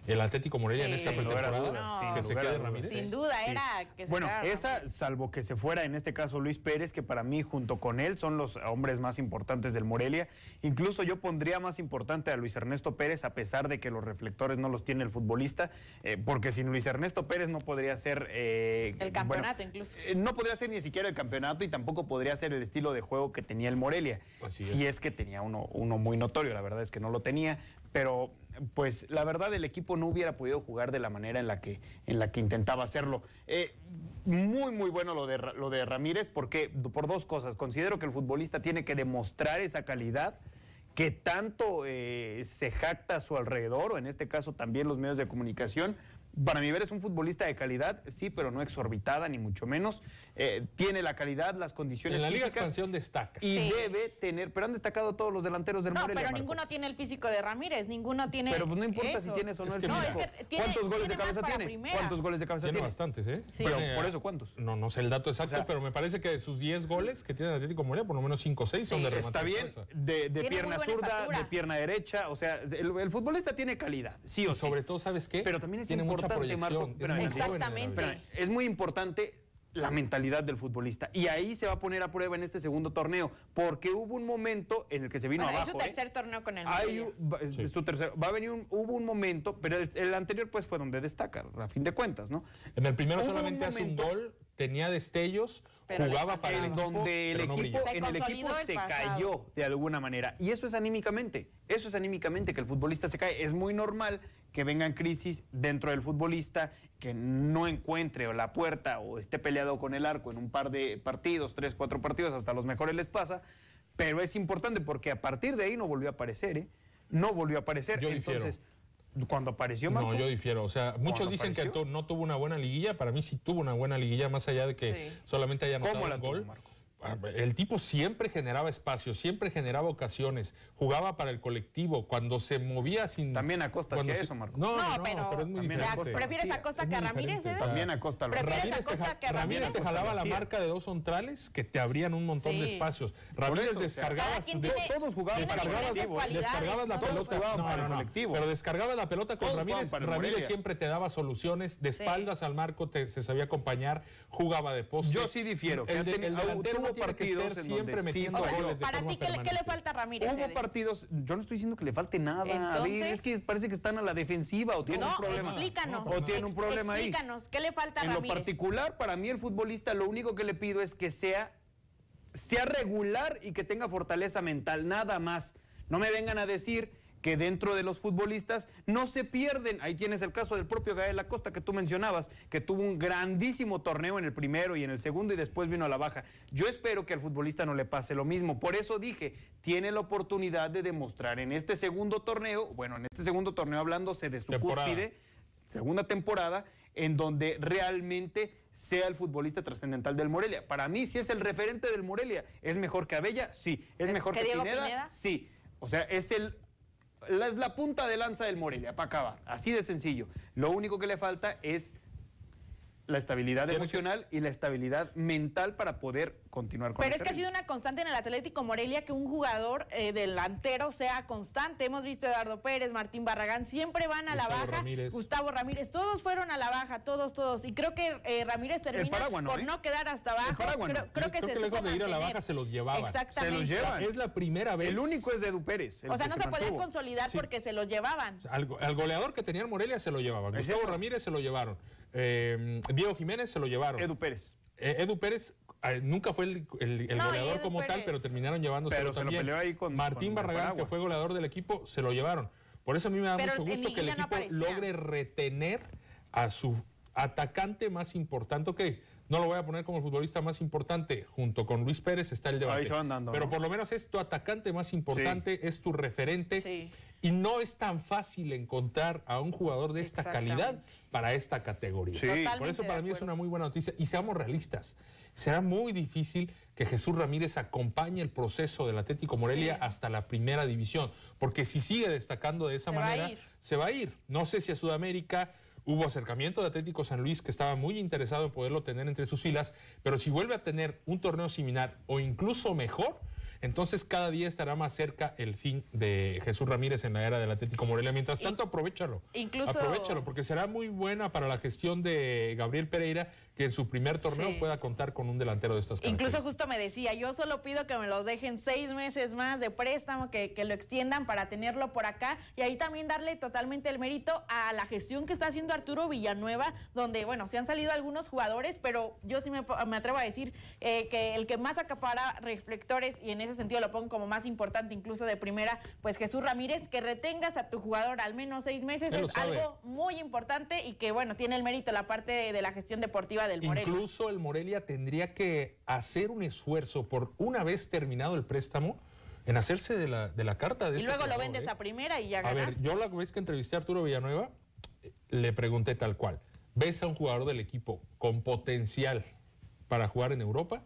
el Atlético Morelia en esta pretemporada, que se quede Ramírez. Sin duda, era que se Bueno, esa, salvo que se fuera, en este caso Luis Pérez, que para mí, junto con él, son los hombres más importantes del Morelia. Incluso yo pondría más importante a Luis Ernesto Pérez, a pesar de que los reflectores no los tiene el futbolista, eh, porque sin Luis Ernesto Pérez no podría ser... Eh, el campeonato, incluso. Eh, no podría ser ni siquiera el campeonato y tampoco podría ser el estilo de juego que tenía el Morelia. si es. que tenía uno, uno muy notorio, la verdad es que no lo tenía, pero pues la verdad el equipo no hubiera podido jugar de la manera en la que, en la que intentaba hacerlo. Eh, muy, muy bueno lo de, lo de Ramírez, porque por dos cosas. Considero que el futbolista tiene que demostrar esa calidad que tanto eh, se jacta a su alrededor, o en este caso también los medios de comunicación, para mi ver es un futbolista de calidad, sí, pero no exorbitada, ni mucho menos. Eh, tiene la calidad, las condiciones. En la Liga Expansión destaca. Y debe tener, pero han destacado todos los delanteros del no, Pero ninguno tiene el físico de Ramírez, ninguno tiene. Pero pues no importa si tienes o no el físico. ¿Cuántos goles de cabeza tiene? ¿Cuántos goles de cabeza tiene? Tiene bastantes, ¿eh? Sí. Pero por eso, ¿cuántos? No, no sé el dato exacto, pero me parece que de sus 10 goles que tiene el Atlético Morelia, por lo menos 5 o 6 son de remate. Está bien, de, de pierna zurda, de pierna derecha, o sea, el, futbolista tiene calidad, sí o sí. Sobre todo, ¿sabes qué? Pero también es tiene importante, Marco, Exactamente. es muy importante la mentalidad del futbolista. Y ahí se va a poner a prueba en este segundo torneo, porque hubo un momento en el que se vino abajo. Es su tercer torneo con el su tercer, va a venir un, hubo un momento, pero el, anterior pues fue donde destaca, a fin de cuentas, ¿no? En el primero solamente hace un gol, tenía destellos, jugaba para el donde el equipo, en el equipo se cayó de alguna manera. Y eso es anímicamente, eso es anímicamente que el futbolista se cae. Es muy normal que vengan crisis dentro del futbolista, que no encuentre la puerta o esté peleado con el arco en un par de partidos, tres, cuatro partidos, hasta los mejores les pasa. Pero es importante porque a partir de ahí no volvió a aparecer, ¿eh? No volvió a aparecer. Yo Entonces, cuando apareció Marco. No, yo difiero. O sea, muchos dicen que no tuvo una buena liguilla. Para mí sí tuvo una buena liguilla, más allá de que solamente haya anotado un gol. Ah, el tipo siempre generaba espacio, siempre generaba ocasiones, jugaba para el colectivo, cuando se movía sin... También Acosta hacía eso, Marco. No, no, pero, es muy diferente. ¿Prefieres Acosta que a Ramírez? Eh? También Acosta. Ramírez, te, que Ramírez te jalaba la marca de dos centrales que te abrían un montón de espacios. Ramírez descargaba... todos jugaban descargabas, la pelota para el colectivo. Pero descargabas la pelota con Ramírez. Ramírez siempre te daba soluciones, de espaldas al marco se sabía acompañar, jugaba de poste. Yo sí difiero. El delantero partidos siempre metiendo goles Para ti, ¿qué le, falta a Ramírez? Hubo partidos, yo no estoy diciendo que le falte nada. es que parece que están a la defensiva o tienen un problema. Explícanos. O tienen un problema ahí. Explícanos, ¿qué le falta a Ramírez? En lo particular, para mí el futbolista lo único que le pido es que sea, sea regular y que tenga fortaleza mental, nada más. No me vengan a decir que dentro de los futbolistas no se pierden. Ahí tienes el caso del propio Gael Acosta que tú mencionabas, que tuvo un grandísimo torneo en el primero y en el segundo y después vino a la baja. Yo espero que al futbolista no le pase lo mismo. Por eso dije, tiene la oportunidad de demostrar en este segundo torneo, bueno, en este segundo torneo hablándose de su cúspide, segunda temporada, en donde realmente sea el futbolista trascendental del Morelia. Para mí, si es el referente del Morelia, ¿es mejor que Abella? Sí. ¿Es mejor que, Pineda? Sí. O sea, es el la, la punta de lanza del Morelia, para acabar. Así de sencillo. Lo único que le falta es la estabilidad emocional y la estabilidad mental para poder continuar con Pero es que ha sido una constante en el Atlético Morelia que un jugador eh, delantero sea constante. Hemos visto a Eduardo Pérez, Martín Barragán, siempre van a la baja. Gustavo Ramírez, todos fueron a la baja, todos, todos. Y creo que eh, Ramírez termina por ¿eh? no quedar hasta abajo. creo, creo, que, se lejos de ir a la baja se los llevaban. Exactamente. Se los llevan. Es la primera vez. El único es de Edu Pérez. O sea, no se, podían consolidar porque se los llevaban. Al, goleador que tenía Morelia se lo llevaban. Gustavo Ramírez se lo llevaron. Eh, Diego Jiménez se lo llevaron. Edu Pérez. Eh, Edu Pérez eh, nunca fue el, goleador como tal, pero terminaron llevándose también. ahí con, Martín Barragán, que fue goleador del equipo, se lo llevaron. Por eso a mí me da mucho gusto que el equipo logre retener a su atacante más importante. Ok, no lo voy a poner como el futbolista más importante. Junto con Luis Pérez está el debate. Ahí se van dando, Pero por lo menos es tu atacante más importante, es tu referente. Y no es tan fácil encontrar a un jugador de esta calidad para esta categoría. por eso para mí es una muy buena noticia. Y seamos realistas, será muy difícil que Jesús Ramírez acompañe el proceso del Atlético Morelia hasta la primera división. Porque si sigue destacando de esa manera, se va a ir. No sé si a Sudamérica Hubo acercamiento de Atlético San Luis que estaba muy interesado en poderlo tener entre sus filas, pero si vuelve a tener un torneo similar o incluso mejor, entonces cada día estará más cerca el fin de Jesús Ramírez en la era del Atlético Morelia. Mientras tanto, aprovechalo. Incluso... Aprovechalo, porque será muy buena para la gestión de Gabriel Pereira que en su primer torneo pueda contar con un delantero de estas características. Incluso justo me decía, yo solo pido que me los dejen seis meses más de préstamo, que, que lo extiendan para tenerlo por acá y ahí también darle totalmente el mérito a la gestión que está haciendo Arturo Villanueva, donde, bueno, se han salido algunos jugadores, pero yo sí me, atrevo a decir eh, que el que más acapara reflectores y en ese sentido lo pongo como más importante incluso de primera, pues Jesús Ramírez, que retengas a tu jugador al menos seis meses es algo muy importante y que, bueno, tiene el mérito la parte de la gestión deportiva Incluso el Morelia tendría que hacer un esfuerzo por una vez terminado el préstamo en hacerse de la, de la carta de Y luego lo vendes ¿eh? a primera y ya ganas. A ver, yo la vez que entrevisté a Arturo Villanueva, le pregunté tal cual. ¿Ves a un jugador del equipo con potencial para jugar en Europa?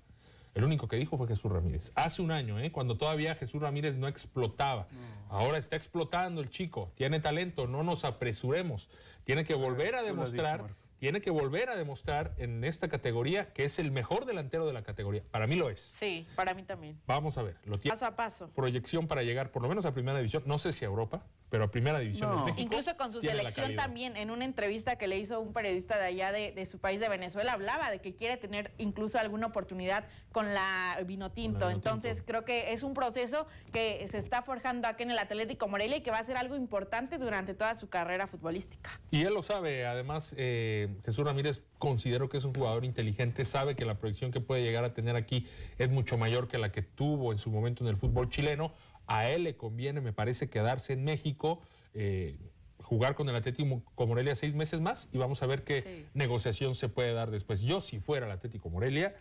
El único que dijo fue Jesús Ramírez. Hace un año, ¿eh? cuando todavía Jesús Ramírez no explotaba. Ahora está explotando el chico. Tiene talento, no nos apresuremos. Tiene que volver a demostrar tiene que volver a demostrar en esta categoría que es el mejor delantero de la categoría. Para mí lo es. Sí, para mí también. Vamos a ver. Lo tiene paso a paso. Proyección para llegar por lo menos a primera división. No sé si a Europa, pero a primera división en México. Incluso con su selección también, en una entrevista que le hizo un periodista de allá de, su país de Venezuela, hablaba de que quiere tener incluso alguna oportunidad con la Vinotinto. Entonces creo que es un proceso que se está forjando aquí en el Atlético Morelia y que va a ser algo importante durante toda su carrera futbolística. Y él lo sabe, además eh, Jesús Ramírez considero que es un jugador inteligente, sabe que la proyección que puede llegar a tener aquí es mucho mayor que la que tuvo en su momento en el fútbol chileno a él le conviene, me parece, quedarse en México, eh, jugar con el Atlético Morelia seis meses más y vamos a ver qué negociación se puede dar después. Yo, si fuera el Atlético Morelia,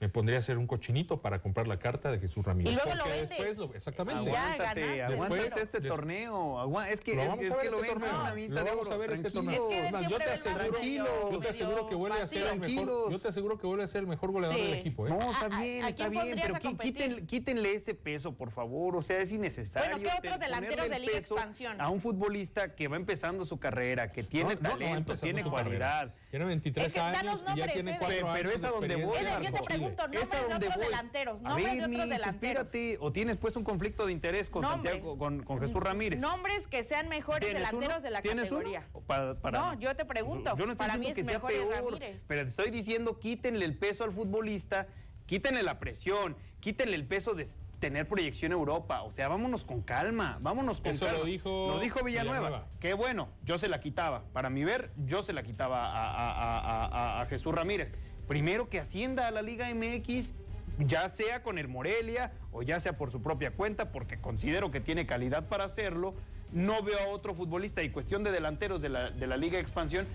me pondría a hacer un cochinito para comprar la carta de Jesús Ramírez. Y luego lo vendes. después lo- exactamente. Aguántate, ganaste. aguántate Después- este des- torneo. es que, Lo es, vamos es a ver que lo este torneo. Lo vamos oro. a ver este torneo. Es que yo te aseguro, yo te aseguro que vuelve a ser el mejor. Yo te aseguro que vuelve a ser el mejor goleador Sí. del equipo. ¿eh? No, está ¿A- a- bien, está bien, pero quítenle ese peso, por favor. O sea, es innecesario. Bueno, ¿qué otros te- delanteros ponerle de el Liga peso Expansión? A un futbolista que va empezando su carrera, que tiene talento, tiene cualidad. Tiene 23 Es que años y ya nombres, tiene Eder. 4 Pero- años pero es a de donde voy, yo te pregunto, Es nombres a de otros voy. delanteros, nombres ver, de otros Mitch, delanteros. espérate, o tienes pues un conflicto de interés con Nombres. Santiago, con, con Jesús Ramírez. Nombres que sean mejores ¿Tienes delanteros uno? de la ¿Tienes uno? categoría. Para- para- No, yo te pregunto. Yo no estoy Para mí diciendo es que sea mejor es peor, Ramírez. pero te estoy diciendo quítenle el peso al futbolista, quítenle la presión, quítenle el peso de tener proyección a Europa. O sea, vámonos con calma, vámonos con Eso calma. lo dijo Lo dijo Villanueva. Villanueva. Qué bueno, yo se la quitaba. Para mi ver, yo se la quitaba a, a- a- a- a Jesús Ramírez. Primero que ascienda a la Liga MX, ya sea con el Morelia o ya sea por su propia cuenta, porque considero que tiene calidad para hacerlo. No veo a otro futbolista y cuestión de delanteros de la, de la Liga Expansión.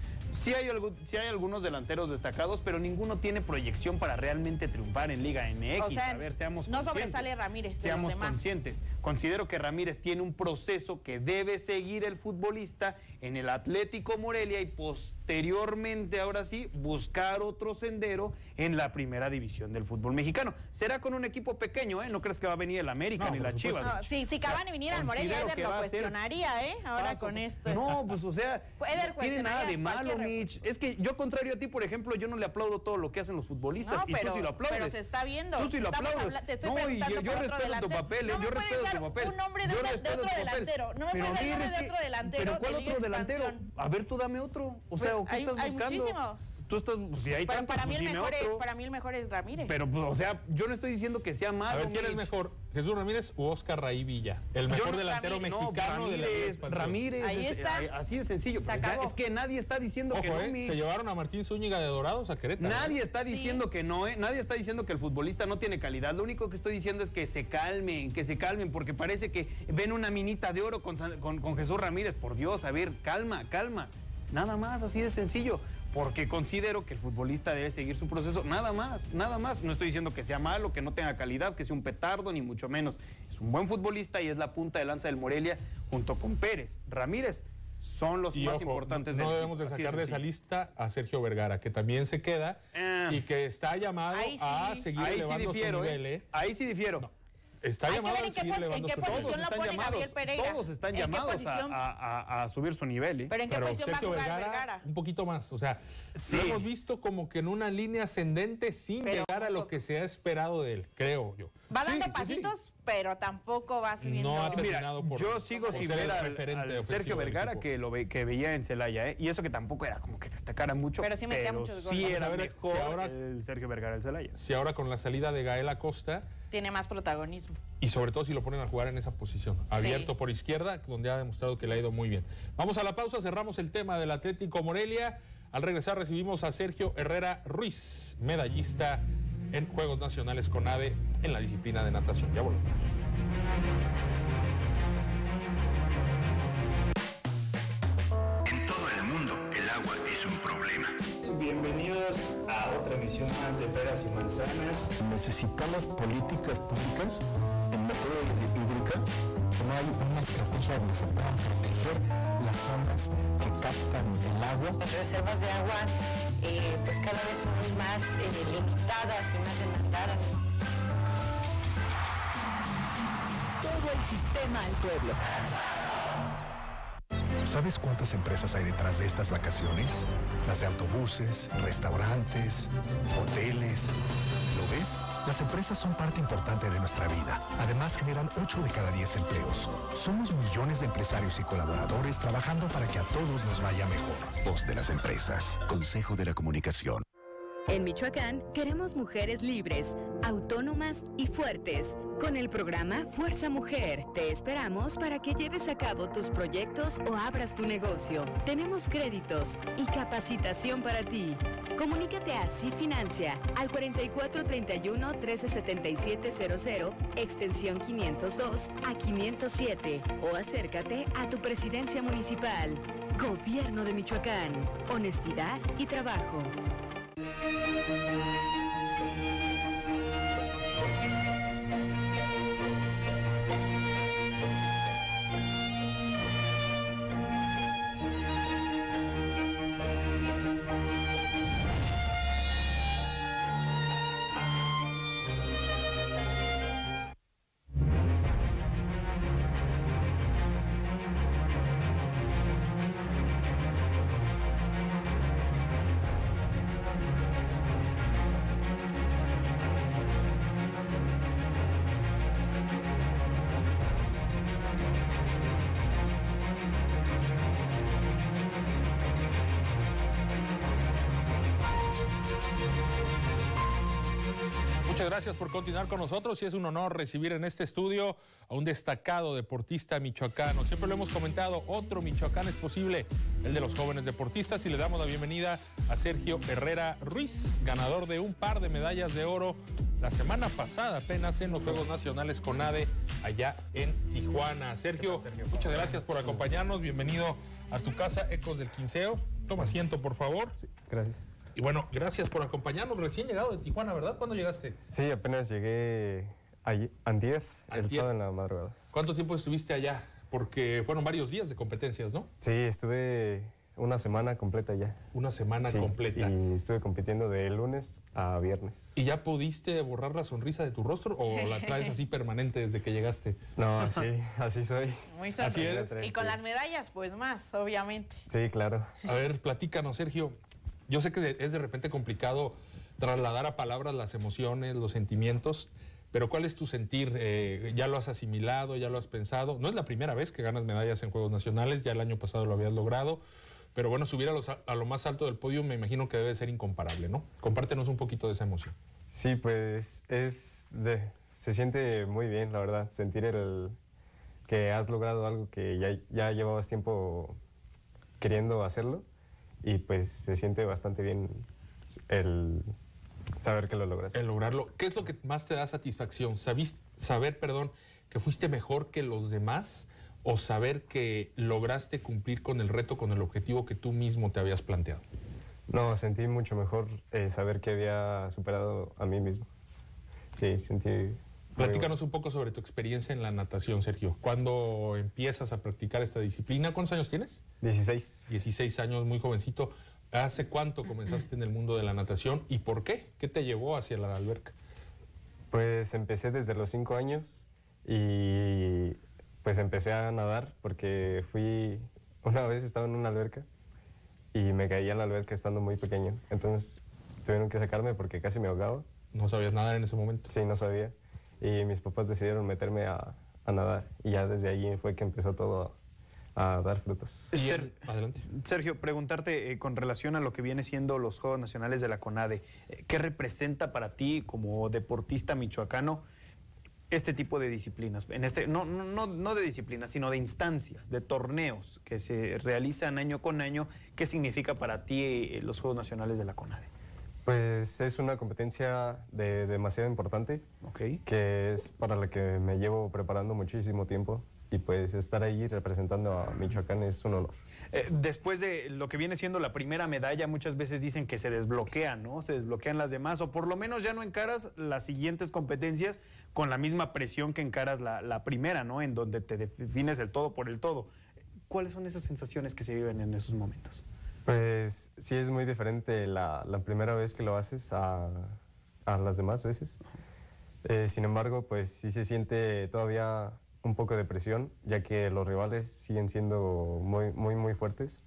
Sí hay, sí hay algunos delanteros destacados, pero ninguno tiene proyección para realmente triunfar en Liga MX. O sea, a ver, seamos no sobresale Ramírez Seamos demás. conscientes. Considero que Ramírez tiene un proceso que debe seguir el futbolista en el Atlético Morelia y posteriormente, ahora sí, buscar otro sendero en la primera división del fútbol mexicano. Será con un equipo pequeño, ¿eh? No crees que va a venir el América No, ni las supuesto. Chivas. No, sí, si Cavani viniera al Morelia, Eder lo va a ser cuestionaría, ¿eh? Ahora paso. con esto. No, pues o sea, Eder no tiene nada de malo, Mitch. Es que yo, contrario a ti, por ejemplo, yo no le aplaudo todo lo que hacen los futbolistas. No, y pero, tú sí lo aplaudes. pero se está viendo. Tú sí lo Estamos aplaudes. te estoy no, y preguntando yo, yo por otro respeto tu delantero. papel, No ¿eh? me yo puedes respeto tu papel. un nombre de otro delantero. No me Pero puedes dar nombre es de otro delantero Pero ¿cuál otro delantero? A ver, tú dame otro. O sea, Pues, ¿o ¿qué estás hay buscando? Tú estás, pues, si hay Para, tantos, para mí pues, el dime mejor es, otro. para mí el mejor es Ramírez. Pero, pues, o sea, yo no estoy diciendo que sea malo. A ver, ¿quién es mejor? ¿Jesús Ramírez u Oscar Raí Villa? El mejor no- delantero Ramírez. No, mexicano de la Ramírez. Ramírez, Ahí es- está. ay, así de sencillo. Se pero ya- es que nadie está diciendo que no, eh, Mitch. se llevaron a Martín Zúñiga de Dorados a Querétaro. Nadie ¿eh? está diciendo que no, ¿eh? Nadie está diciendo que el futbolista no tiene calidad. Lo único que estoy diciendo es que se calmen, que se calmen, porque parece que ven una minita de oro con, San- con- con Jesús Ramírez. Por Dios, a ver, calma, calma. Nada más, así de sencillo. Porque considero que el futbolista debe seguir su proceso. Nada más, nada más. No estoy diciendo que sea malo, que no tenga calidad, que sea un petardo, ni mucho menos. Es un buen futbolista y es la punta de lanza del Morelia junto con Pérez. Ramírez son los Y más ojo, importantes no del debemos de sacar de esa lista a Sergio Vergara, que también se queda Ah. y que está llamado Ahí sí. a seguir Ahí sí elevando difiero, su ¿eh? nivel. ¿eh? Ahí sí difiero. Está Hay que llamado ver a en qué seguir pos- en qué su posición lo están pone llamados, Gabriel Pereira? todos están ¿En llamados a, posición? a- a- a subir su nivel. ¿eh? Pero en qué Pero posición va a Sergio jugar Vergara, Vergara. un poquito más. O sea, Sí. lo hemos visto como que en una línea ascendente sin Pero llegar a lo que se ha esperado de él, creo yo. Va Sí, dando sí, sí. pasitos, pero tampoco va subiendo. No ha Mira, terminado por- yo sigo por sin ver el al, referente al Sergio Vergara que lo ve- que veía en Celaya, ¿eh? y eso que tampoco era como que destacara mucho, Pero sí metía muchos sí goles. Vamos era ver mejor si ahora- el Sergio Vergara del Celaya. Si ahora con la salida de Gael Acosta Tiene más protagonismo. y sobre todo si lo ponen a jugar en esa posición, abierto por izquierda, donde ha demostrado que le ha ido muy bien. Vamos a la pausa, cerramos el tema del Atlético Morelia. Al regresar recibimos a Sergio Herrera Ruiz, medallista en Juegos Nacionales con AVE en la disciplina de natación. Ya volvemos. En todo el mundo, el agua es un problema. Bienvenidos a otra emisión más de Peras y Manzanas. Necesitamos políticas públicas en materia hídrica. No hay una estrategia donde se puedan proteger las zonas que captan el agua. Las reservas de agua eh, pues cada vez son más eh, limitadas y más demandadas. Todo el sistema al pueblo. ¿Sabes cuántas empresas hay detrás de estas vacaciones? Las de autobuses, restaurantes, hoteles. ¿Lo ves? Las empresas son parte importante de nuestra vida. Además, generan 8 de cada 10 empleos. Somos millones de empresarios y colaboradores trabajando para que a todos nos vaya mejor. Voz de las empresas. Consejo de la Comunicación. En Michoacán queremos mujeres libres, autónomas y fuertes. Con el programa Fuerza Mujer, te esperamos para que lleves a cabo tus proyectos o abras tu negocio. Tenemos créditos y capacitación para ti. Comunícate a Financia al 4431 137700, extensión 502 a 507 o acércate a tu presidencia municipal. Gobierno de Michoacán. Honestidad y trabajo. Música Muchas gracias por continuar con nosotros y es un honor recibir en este estudio a un destacado deportista michoacano. Siempre lo hemos comentado, otro Michoacán es posible, el de los jóvenes deportistas y le damos la bienvenida a Sergio Herrera Ruiz, ganador de un par de medallas de oro la semana pasada apenas en los Juegos Nacionales con ADE allá en Tijuana. Sergio, muchas gracias por acompañarnos, bienvenido a tu casa, Ecos del Quinceo. Toma asiento, por favor. gracias. Y bueno, gracias por acompañarnos. Recién llegado de Tijuana, ¿verdad? ¿Cuándo llegaste? Sí, apenas llegué ayer, antier, el sábado en la madrugada. ¿Cuánto tiempo estuviste allá? Porque fueron varios días de competencias, ¿no? Sí, estuve una semana completa ya. Una semana completa. Y estuve compitiendo de lunes a viernes. ¿Y ya pudiste borrar la sonrisa de tu rostro o la traes así <laughs> permanente desde que llegaste? No, así, así soy. Muy así eres. Y con las medallas, pues más, obviamente. Sí, claro. A ver, platícanos, Sergio. Yo sé que es de repente complicado trasladar a palabras las emociones, los sentimientos, pero ¿cuál es tu sentir? Eh, ¿Ya lo has asimilado? ¿Ya lo has pensado? No es la primera vez que ganas medallas en Juegos Nacionales, ya el año pasado lo habías logrado, pero bueno, subir a, lo más alto del podio me imagino que debe ser incomparable, ¿no? Compártenos un poquito de esa emoción. Sí, pues es se siente muy bien, la verdad, sentir el que has logrado algo que ya, ya llevabas tiempo queriendo hacerlo y pues se siente bastante bien el saber que lo lograste. El lograrlo. ¿Qué es lo que más te da satisfacción? saber, perdón, que fuiste mejor que los demás o saber que lograste cumplir con el reto, con el objetivo que tú mismo te habías planteado? No, sentí mucho mejor eh, saber que había superado a mí mismo. Sí, sentí Platícanos un poco sobre tu experiencia en la natación, Sergio. ¿Cuándo empiezas a practicar esta disciplina? ¿Cuántos años tienes? 16. 16 años, muy jovencito. ¿Hace cuánto comenzaste en el mundo de la natación y por qué? ¿Qué te llevó hacia la alberca? Pues empecé desde los 5 años y pues empecé a nadar porque fui, una vez estaba en una alberca y me caí en la alberca estando muy pequeño. Entonces tuvieron que sacarme porque casi me ahogaba. ¿No sabías nadar en ese momento? Sí, no sabía y mis papás decidieron meterme a, nadar y ya desde ahí fue que empezó todo a, dar frutos. Adelante. Sergio, preguntarte eh, con relación a lo que viene siendo los Juegos Nacionales de la CONADE, eh, ¿qué representa para ti como deportista michoacano este tipo de disciplinas? En este, no, no, no de disciplinas, sino de instancias, de torneos que se realizan año con año. ¿Qué significa para ti eh, los Juegos Nacionales de la CONADE? Pues es una competencia de, demasiado importante, que es para la que me llevo preparando muchísimo tiempo y pues estar ahí representando a Michoacán es un honor. Eh, después de lo que viene siendo la primera medalla, muchas veces dicen que se desbloquean, ¿no? Se desbloquean las demás, o por lo menos ya no encaras las siguientes competencias con la misma presión que encaras la, la primera, ¿no? En donde te defines el todo por el todo. ¿Cuáles son esas sensaciones que se viven en esos momentos? Pues sí es muy diferente la, primera vez que lo haces a, las demás veces. Eh, sin embargo, pues sí se siente todavía un poco de presión, ya que los rivales siguen siendo muy, muy, muy fuertes.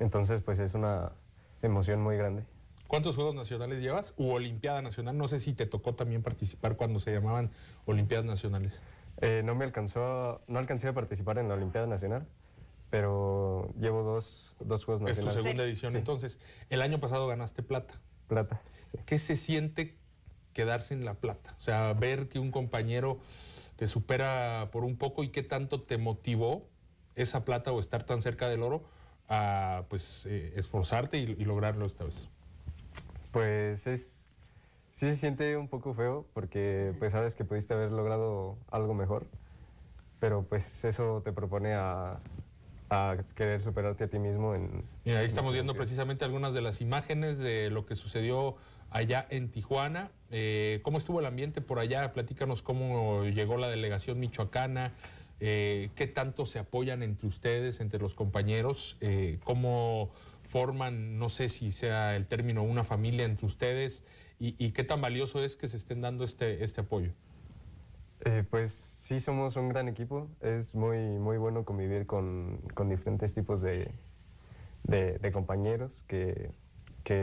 Entonces, pues es una emoción muy grande. ¿Cuántos Juegos Nacionales llevas? ¿U Olimpiada Nacional? No sé si te tocó también participar cuando se llamaban Olimpiadas Nacionales. Eh, no me alcanzó, no alcancé a participar en la Olimpiada Nacional, pero llevo dos, dos Juegos Nacionales. Es tu segunda edición, entonces. El año pasado ganaste plata. Plata, ¿Qué se siente quedarse en la plata? O sea, ver que un compañero te supera por un poco y qué tanto te motivó esa plata o estar tan cerca del oro a pues eh, esforzarte y, lograrlo esta vez. Pues es sí se siente un poco feo porque pues sabes que pudiste haber logrado algo mejor, pero pues eso te propone a, a querer superarte a ti mismo. En, Mira, ahí estamos viendo precisamente algunas de las imágenes de lo que sucedió allá en Tijuana. Eh, ¿Cómo estuvo el ambiente por allá? Platícanos cómo llegó la delegación michoacana, eh, qué tanto se apoyan entre ustedes, entre los compañeros, eh, cómo forman, no sé si sea el término, una familia entre ustedes y, y qué tan valioso es que se estén dando este, este apoyo. Eh, pues sí, somos un gran equipo. Es muy, muy bueno convivir con, diferentes tipos de, compañeros que,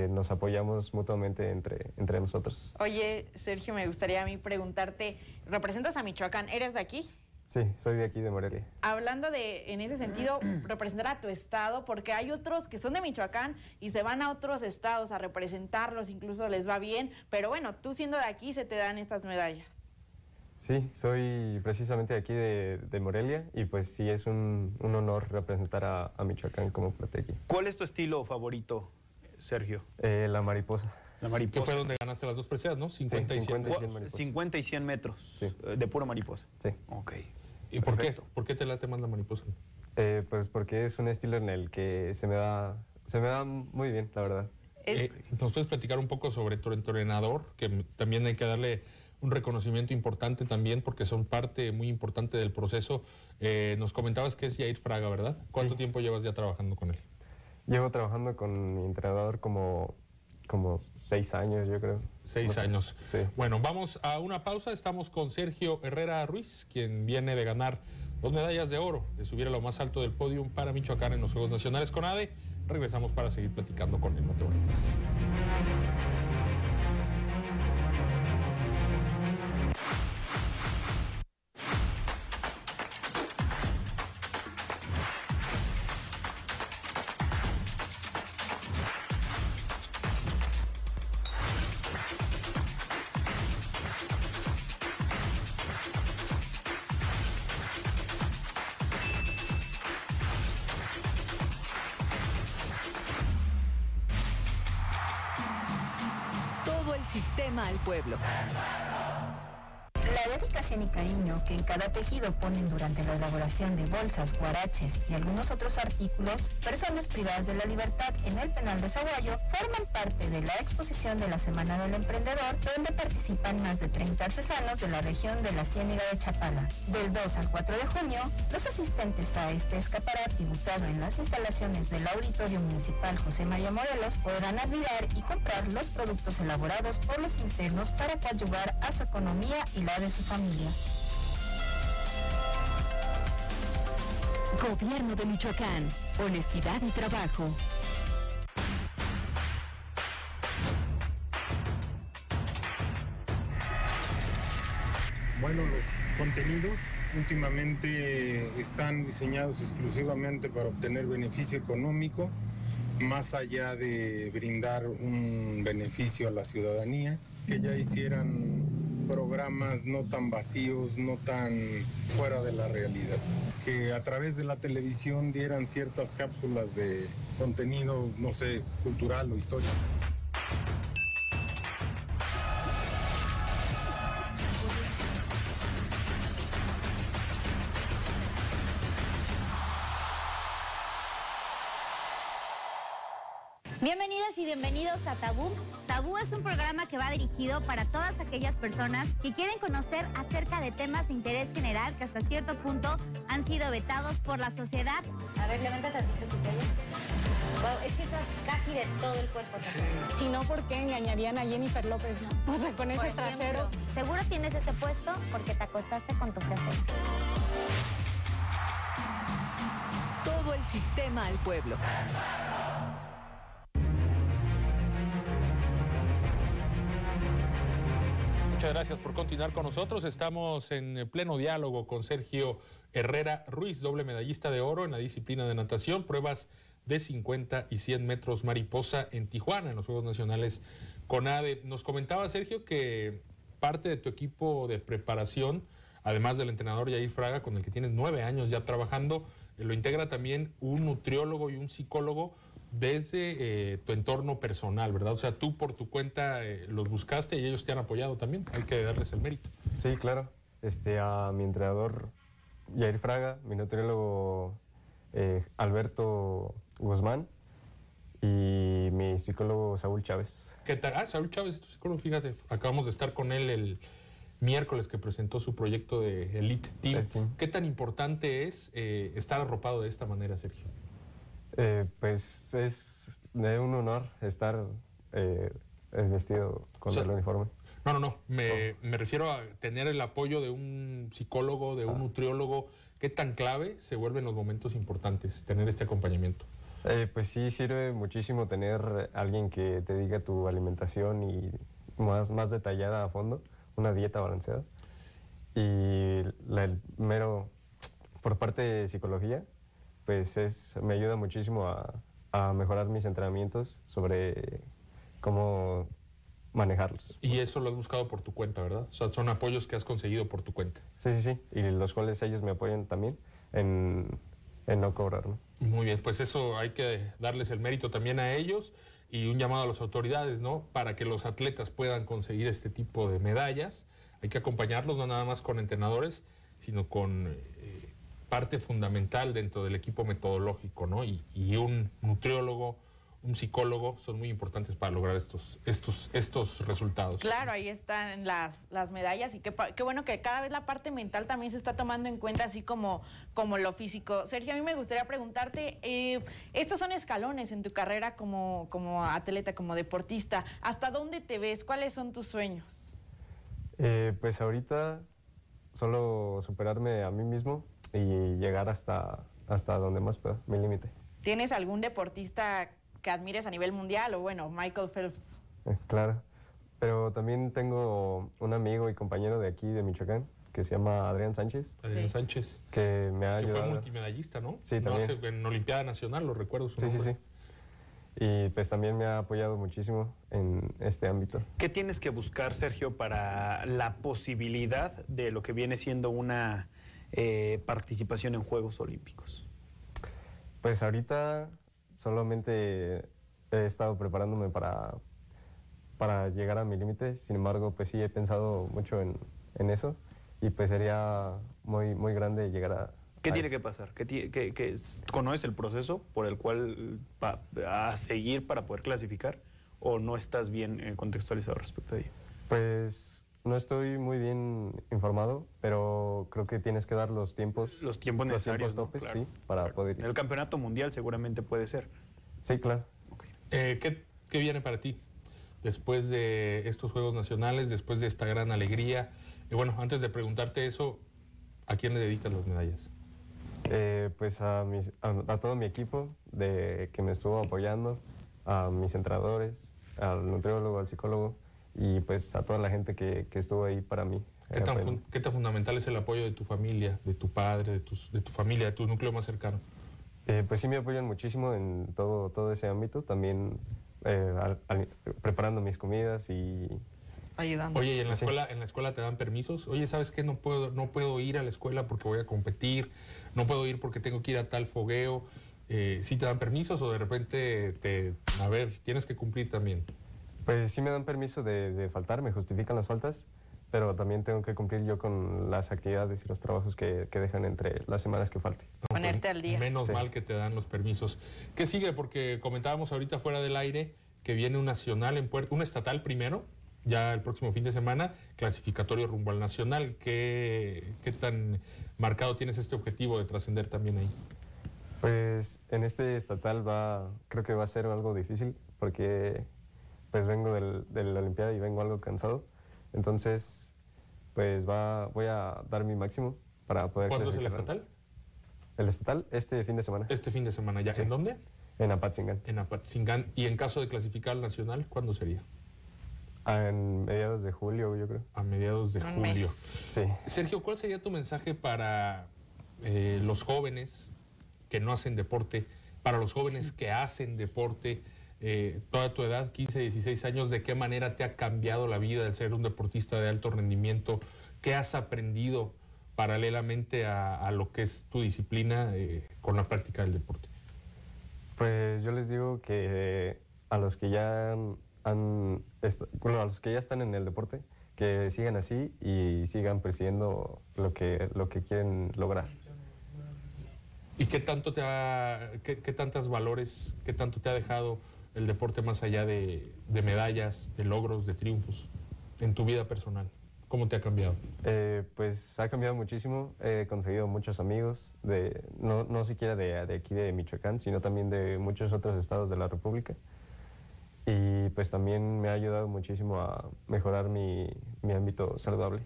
nos apoyamos mutuamente entre, entre nosotros. Oye, Sergio, me gustaría a mí preguntarte, representas a Michoacán, ¿eres de aquí? Sí, soy de aquí, de Morelia. Hablando de, en ese sentido, <clears throat> representar a tu estado, porque hay otros que son de Michoacán y se van a otros estados a representarlos, incluso les va bien, pero bueno, tú siendo de aquí se te dan estas medallas. Sí, soy precisamente de aquí de, Morelia y pues sí es un, honor representar a, Michoacán como platequi. ¿Cuál es tu estilo favorito, Sergio? Eh, la mariposa. La mariposa. Que fue donde ganaste las dos preseas, ¿no? 50 y 100. 50 y 100 metros eh, de pura mariposa. Sí. Ok. ¿Y por qué? ¿Por qué te late más la mariposa? Eh, pues porque es un estilo en el que se me da, se me da muy bien, la verdad. Eh, ¿Nos puedes platicar un poco sobre tu entrenador? Que también hay que darle un reconocimiento importante también porque son parte muy importante del proceso. Eh, nos comentabas que es Yair Fraga, ¿verdad? ¿Cuánto tiempo llevas ya trabajando con él? Llevo trabajando con mi entrenador como como seis años, yo creo. Seis años. Sí. Bueno, vamos a una pausa. Estamos con Sergio Herrera Ruiz, quien viene de ganar dos medallas de oro, de subir a lo más alto del podio para Michoacán en los Juegos Nacionales con ADE. Regresamos para seguir platicando con él. No te pueblo. La dedicación y cariño que en cada tejido ponen durante la elaboración de bolsas, guaraches y algunos otros artículos, personas privadas de la libertad en el penal de Zaguayo, forman parte de la exposición de la Semana del Emprendedor, donde participan más de 30 artesanos de la región de la Ciéniga de Chapala. Del 2 al 4 de junio, los asistentes a este escaparate dibujado en las instalaciones del Auditorio Municipal José María Morelos podrán admirar y comprar los productos elaborados por los internos para coadyuvar a su economía y la de su familia. Gobierno de Michoacán. Honestidad y trabajo. Bueno, los contenidos últimamente están diseñados exclusivamente para obtener beneficio económico, más allá de brindar un beneficio a la ciudadanía, que ya hicieran programas no tan vacíos, no tan fuera de la realidad. Que a través de la televisión dieran ciertas cápsulas de contenido, no sé, cultural o histórico. Bienvenidas y bienvenidos a Tabú. Tabú es un programa que va dirigido para todas aquellas personas que quieren conocer acerca de temas de interés general que hasta cierto punto han sido vetados por la sociedad. A ver, levanta tantito tu pelo. Wow, es que estás casi de todo el cuerpo. Si no, ¿por qué engañarían a Jennifer López, no? O sea, con ese trasero. Seguro tienes ese puesto porque te acostaste con tu jefe. Todo el sistema al pueblo. Muchas gracias por continuar con nosotros. Estamos en pleno diálogo con Sergio Herrera Ruiz, doble medallista de oro en la disciplina de natación, pruebas de 50 y 100 metros mariposa en Tijuana, en los Juegos Nacionales con ADE. Nos comentaba Sergio que parte de tu equipo de preparación, además del entrenador Yair Fraga, con el que tienes nueve años ya trabajando, lo integra también un nutriólogo y un psicólogo desde eh, tu entorno personal, ¿verdad? O sea, tú por tu cuenta eh, los buscaste y ellos te han apoyado también. Hay que darles el mérito. Sí, claro. Este, a mi entrenador Jair Fraga, mi nutriólogo eh, Alberto Guzmán y mi psicólogo Saúl Chávez. ¿Qué tal? Ah, Saúl Chávez, tu psicólogo, fíjate, acabamos de estar con él el miércoles que presentó su proyecto de Elite Team. ¿Qué tan importante es estar arropado de esta manera, Sergio? Eh, pues es un honor estar eh, vestido con el uniforme. No, no, no. Me, me, refiero a tener el apoyo de un psicólogo, de un ah. nutriólogo. ¿Qué tan clave se vuelven los momentos importantes tener este acompañamiento? Eh, pues sí, sirve muchísimo tener alguien que te diga tu alimentación y más, más detallada a fondo, una dieta balanceada. Y el mero, por parte de psicología, pues es, me ayuda muchísimo a, a mejorar mis entrenamientos sobre cómo manejarlos. Y eso lo has buscado por tu cuenta, ¿verdad? O sea, son apoyos que has conseguido por tu cuenta. Sí, sí, sí. Y los cuales ellos me apoyan también en, en no cobrar. ¿no? Muy bien, pues eso hay que darles el mérito también a ellos y un llamado a las autoridades, ¿no? Para que los atletas puedan conseguir este tipo de medallas. Hay que acompañarlos no nada más con entrenadores, sino con eh, parte fundamental dentro del equipo metodológico, ¿no? Y, y un nutriólogo, un psicólogo son muy importantes para lograr estos, estos, estos resultados. Claro, ahí están las, las medallas y qué bueno que cada vez la parte mental también se está tomando en cuenta, así como, como lo físico. Sergio, a mí me gustaría preguntarte, eh, estos son escalones en tu carrera como, como atleta, como deportista. ¿Hasta dónde te ves? ¿Cuáles son tus sueños? Eh, pues ahorita solo superarme a mí mismo y llegar hasta, hasta donde más pueda, mi límite. ¿Tienes algún deportista que admires a nivel mundial o bueno, Michael Phelps? Eh, Claro. Pero también tengo un amigo y compañero de aquí, de Michoacán, que se llama Adrián Sánchez. Adrián Sánchez. Que me ha Que fue multimedallista, ¿no? Sí, No también. hace- en Olimpiada Nacional, lo recuerdo su Sí, sí, sí. Y pues también me ha apoyado muchísimo en este ámbito. ¿Qué tienes que buscar, Sergio, para la posibilidad de lo que viene siendo una eh, participación en Juegos Olímpicos? Pues ahorita solamente he estado preparándome para, para llegar a mi límite, sin embargo, pues sí he pensado mucho en, en eso y pues sería muy, muy grande llegar a... ¿Qué a tiene eso. que pasar? ¿Qué qué- qué es- ¿Conoces el proceso por el cual va a seguir para poder clasificar? ¿O no estás bien eh, contextualizado respecto a ello? Pues no estoy muy bien informado, pero creo que tienes que dar los tiempos. Los tiempos los necesarios, tiempos ¿no? topes, Claro. sí, para poder ir. El campeonato mundial seguramente puede ser. Sí, claro. Eh, ¿qué, qué viene para ti después de estos Juegos Nacionales, después de esta gran alegría? Y bueno, antes de preguntarte eso, ¿a quién le dedicas las medallas? Eh, pues a, mis- a, a todo mi equipo de, que me estuvo apoyando, a mis entrenadores, al nutriólogo, al psicólogo y pues a toda la gente que, que estuvo ahí para mí. ¿Qué tan, apoyando. fun- qué tan fundamental es el apoyo de tu familia, de tu padre, de, tus- de tu familia, de tu núcleo más cercano? Eh, pues sí me apoyan muchísimo en todo, todo ese ámbito, también eh, al- al- preparando mis comidas y... Ayudando. Oye, ¿y en la Sí. escuela, en la escuela te dan permisos? Oye, ¿sabes qué? No puedo, no puedo ir a la escuela porque voy a competir, no puedo ir porque tengo que ir a tal fogueo. Eh, ¿Sí te dan permisos o de repente te, a ver, tienes que cumplir también? Pues sí me dan permiso de, de faltar, me justifican las faltas, pero también tengo que cumplir yo con las actividades y los trabajos que, que dejan entre las semanas que falte. Ponerte al día. Menos Sí. mal que te dan los permisos. ¿Qué sigue? Porque comentábamos ahorita fuera del aire que viene un nacional en puerto, un estatal primero, ya el próximo fin de semana, clasificatorio rumbo al nacional. ¿Qué, qué tan marcado tienes este objetivo de trascender también ahí? Pues en este estatal va, creo que va a ser algo difícil porque pues vengo del, de la Olimpiada y vengo algo cansado. Entonces, pues va, voy a dar mi máximo para poder ¿Cuándo es el estatal? El estatal este fin de semana. Este fin de semana ya. ¿En dónde? En Apatzingán. En Apatzingán. ¿Y en caso de clasificar al nacional, cuándo sería? Ah, En mediados de julio, yo creo. A mediados de Un julio. mes. Sí. Sergio, ¿cuál sería tu mensaje para eh, los jóvenes que no hacen deporte, para los jóvenes que hacen deporte, eh, toda tu edad, 15, 16 años, de qué manera te ha cambiado la vida el ser un deportista de alto rendimiento? ¿Qué has aprendido paralelamente a, a lo que es tu disciplina eh, con la práctica del deporte? Pues yo les digo que a los que ya han, bueno, a los que ya están en el deporte, que sigan así y sigan persiguiendo lo que, lo que quieren lograr. ¿Y qué tanto te ha, qué, qué tantos valores, qué tanto te ha dejado el deporte más allá de, de medallas, de logros, de triunfos en tu vida personal? ¿Cómo te ha cambiado? Eh, pues ha cambiado muchísimo, he conseguido muchos amigos, de, no, no siquiera de, de aquí de Michoacán, sino también de muchos otros estados de la República. Y pues también me ha ayudado muchísimo a mejorar mi, mi ámbito saludable.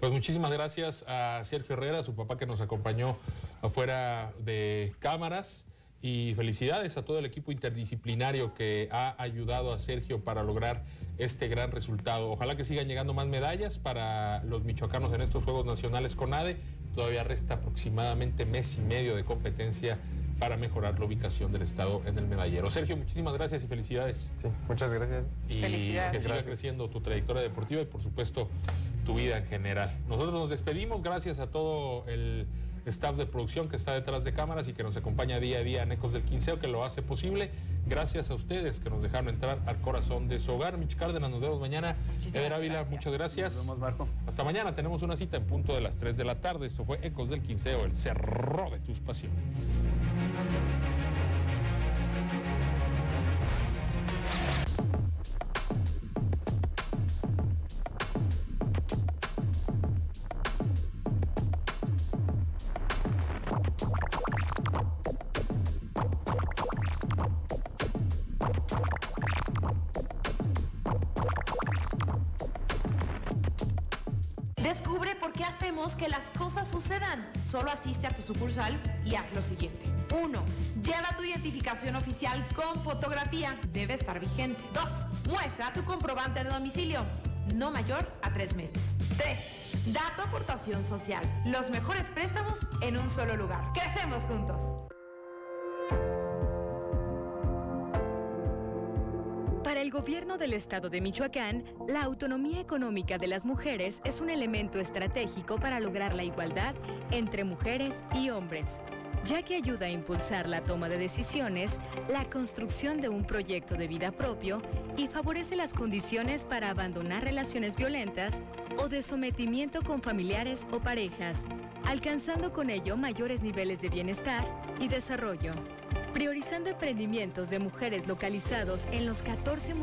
Pues muchísimas gracias a Sergio Herrera, su papá que nos acompañó afuera de cámaras. Y felicidades a todo el equipo interdisciplinario que ha ayudado a Sergio para lograr este gran resultado. Ojalá que sigan llegando más medallas para los michoacanos en estos Juegos Nacionales con ADE. Todavía resta aproximadamente mes y medio de competencia para mejorar la ubicación del Estado en el medallero. Sergio, muchísimas gracias y felicidades. Sí, muchas gracias. Y que siga creciendo tu trayectoria deportiva y por supuesto tu vida en general. Nosotros nos despedimos, gracias a todo el staff de producción que está detrás de cámaras y que nos acompaña día a día en Ecos del Quinceo, que lo hace posible. Gracias a ustedes que nos dejaron entrar al corazón de su hogar. Mich Cárdenas, nos vemos mañana. Eder Ávila, muchas gracias. Nos vemos, Marco. Hasta mañana, tenemos una cita en punto de las 3 de la tarde. Esto fue Ecos del Quinceo, el cerro de tus pasiones. Sucursal y haz lo siguiente. 1. Lleva tu identificación oficial con fotografía. Debe estar vigente. 2. Muestra tu comprobante de domicilio. No mayor a tres meses. 3. Da tu aportación social. Los mejores préstamos en un solo lugar. Crecemos juntos. El gobierno del estado de Michoacán, la autonomía económica de las mujeres es un elemento estratégico para lograr la igualdad entre mujeres y hombres, ya que ayuda a impulsar la toma de decisiones, la construcción de un proyecto de vida propio y favorece las condiciones para abandonar relaciones violentas o de sometimiento con familiares o parejas, alcanzando con ello mayores niveles de bienestar y desarrollo. Priorizando emprendimientos de mujeres localizados en los 14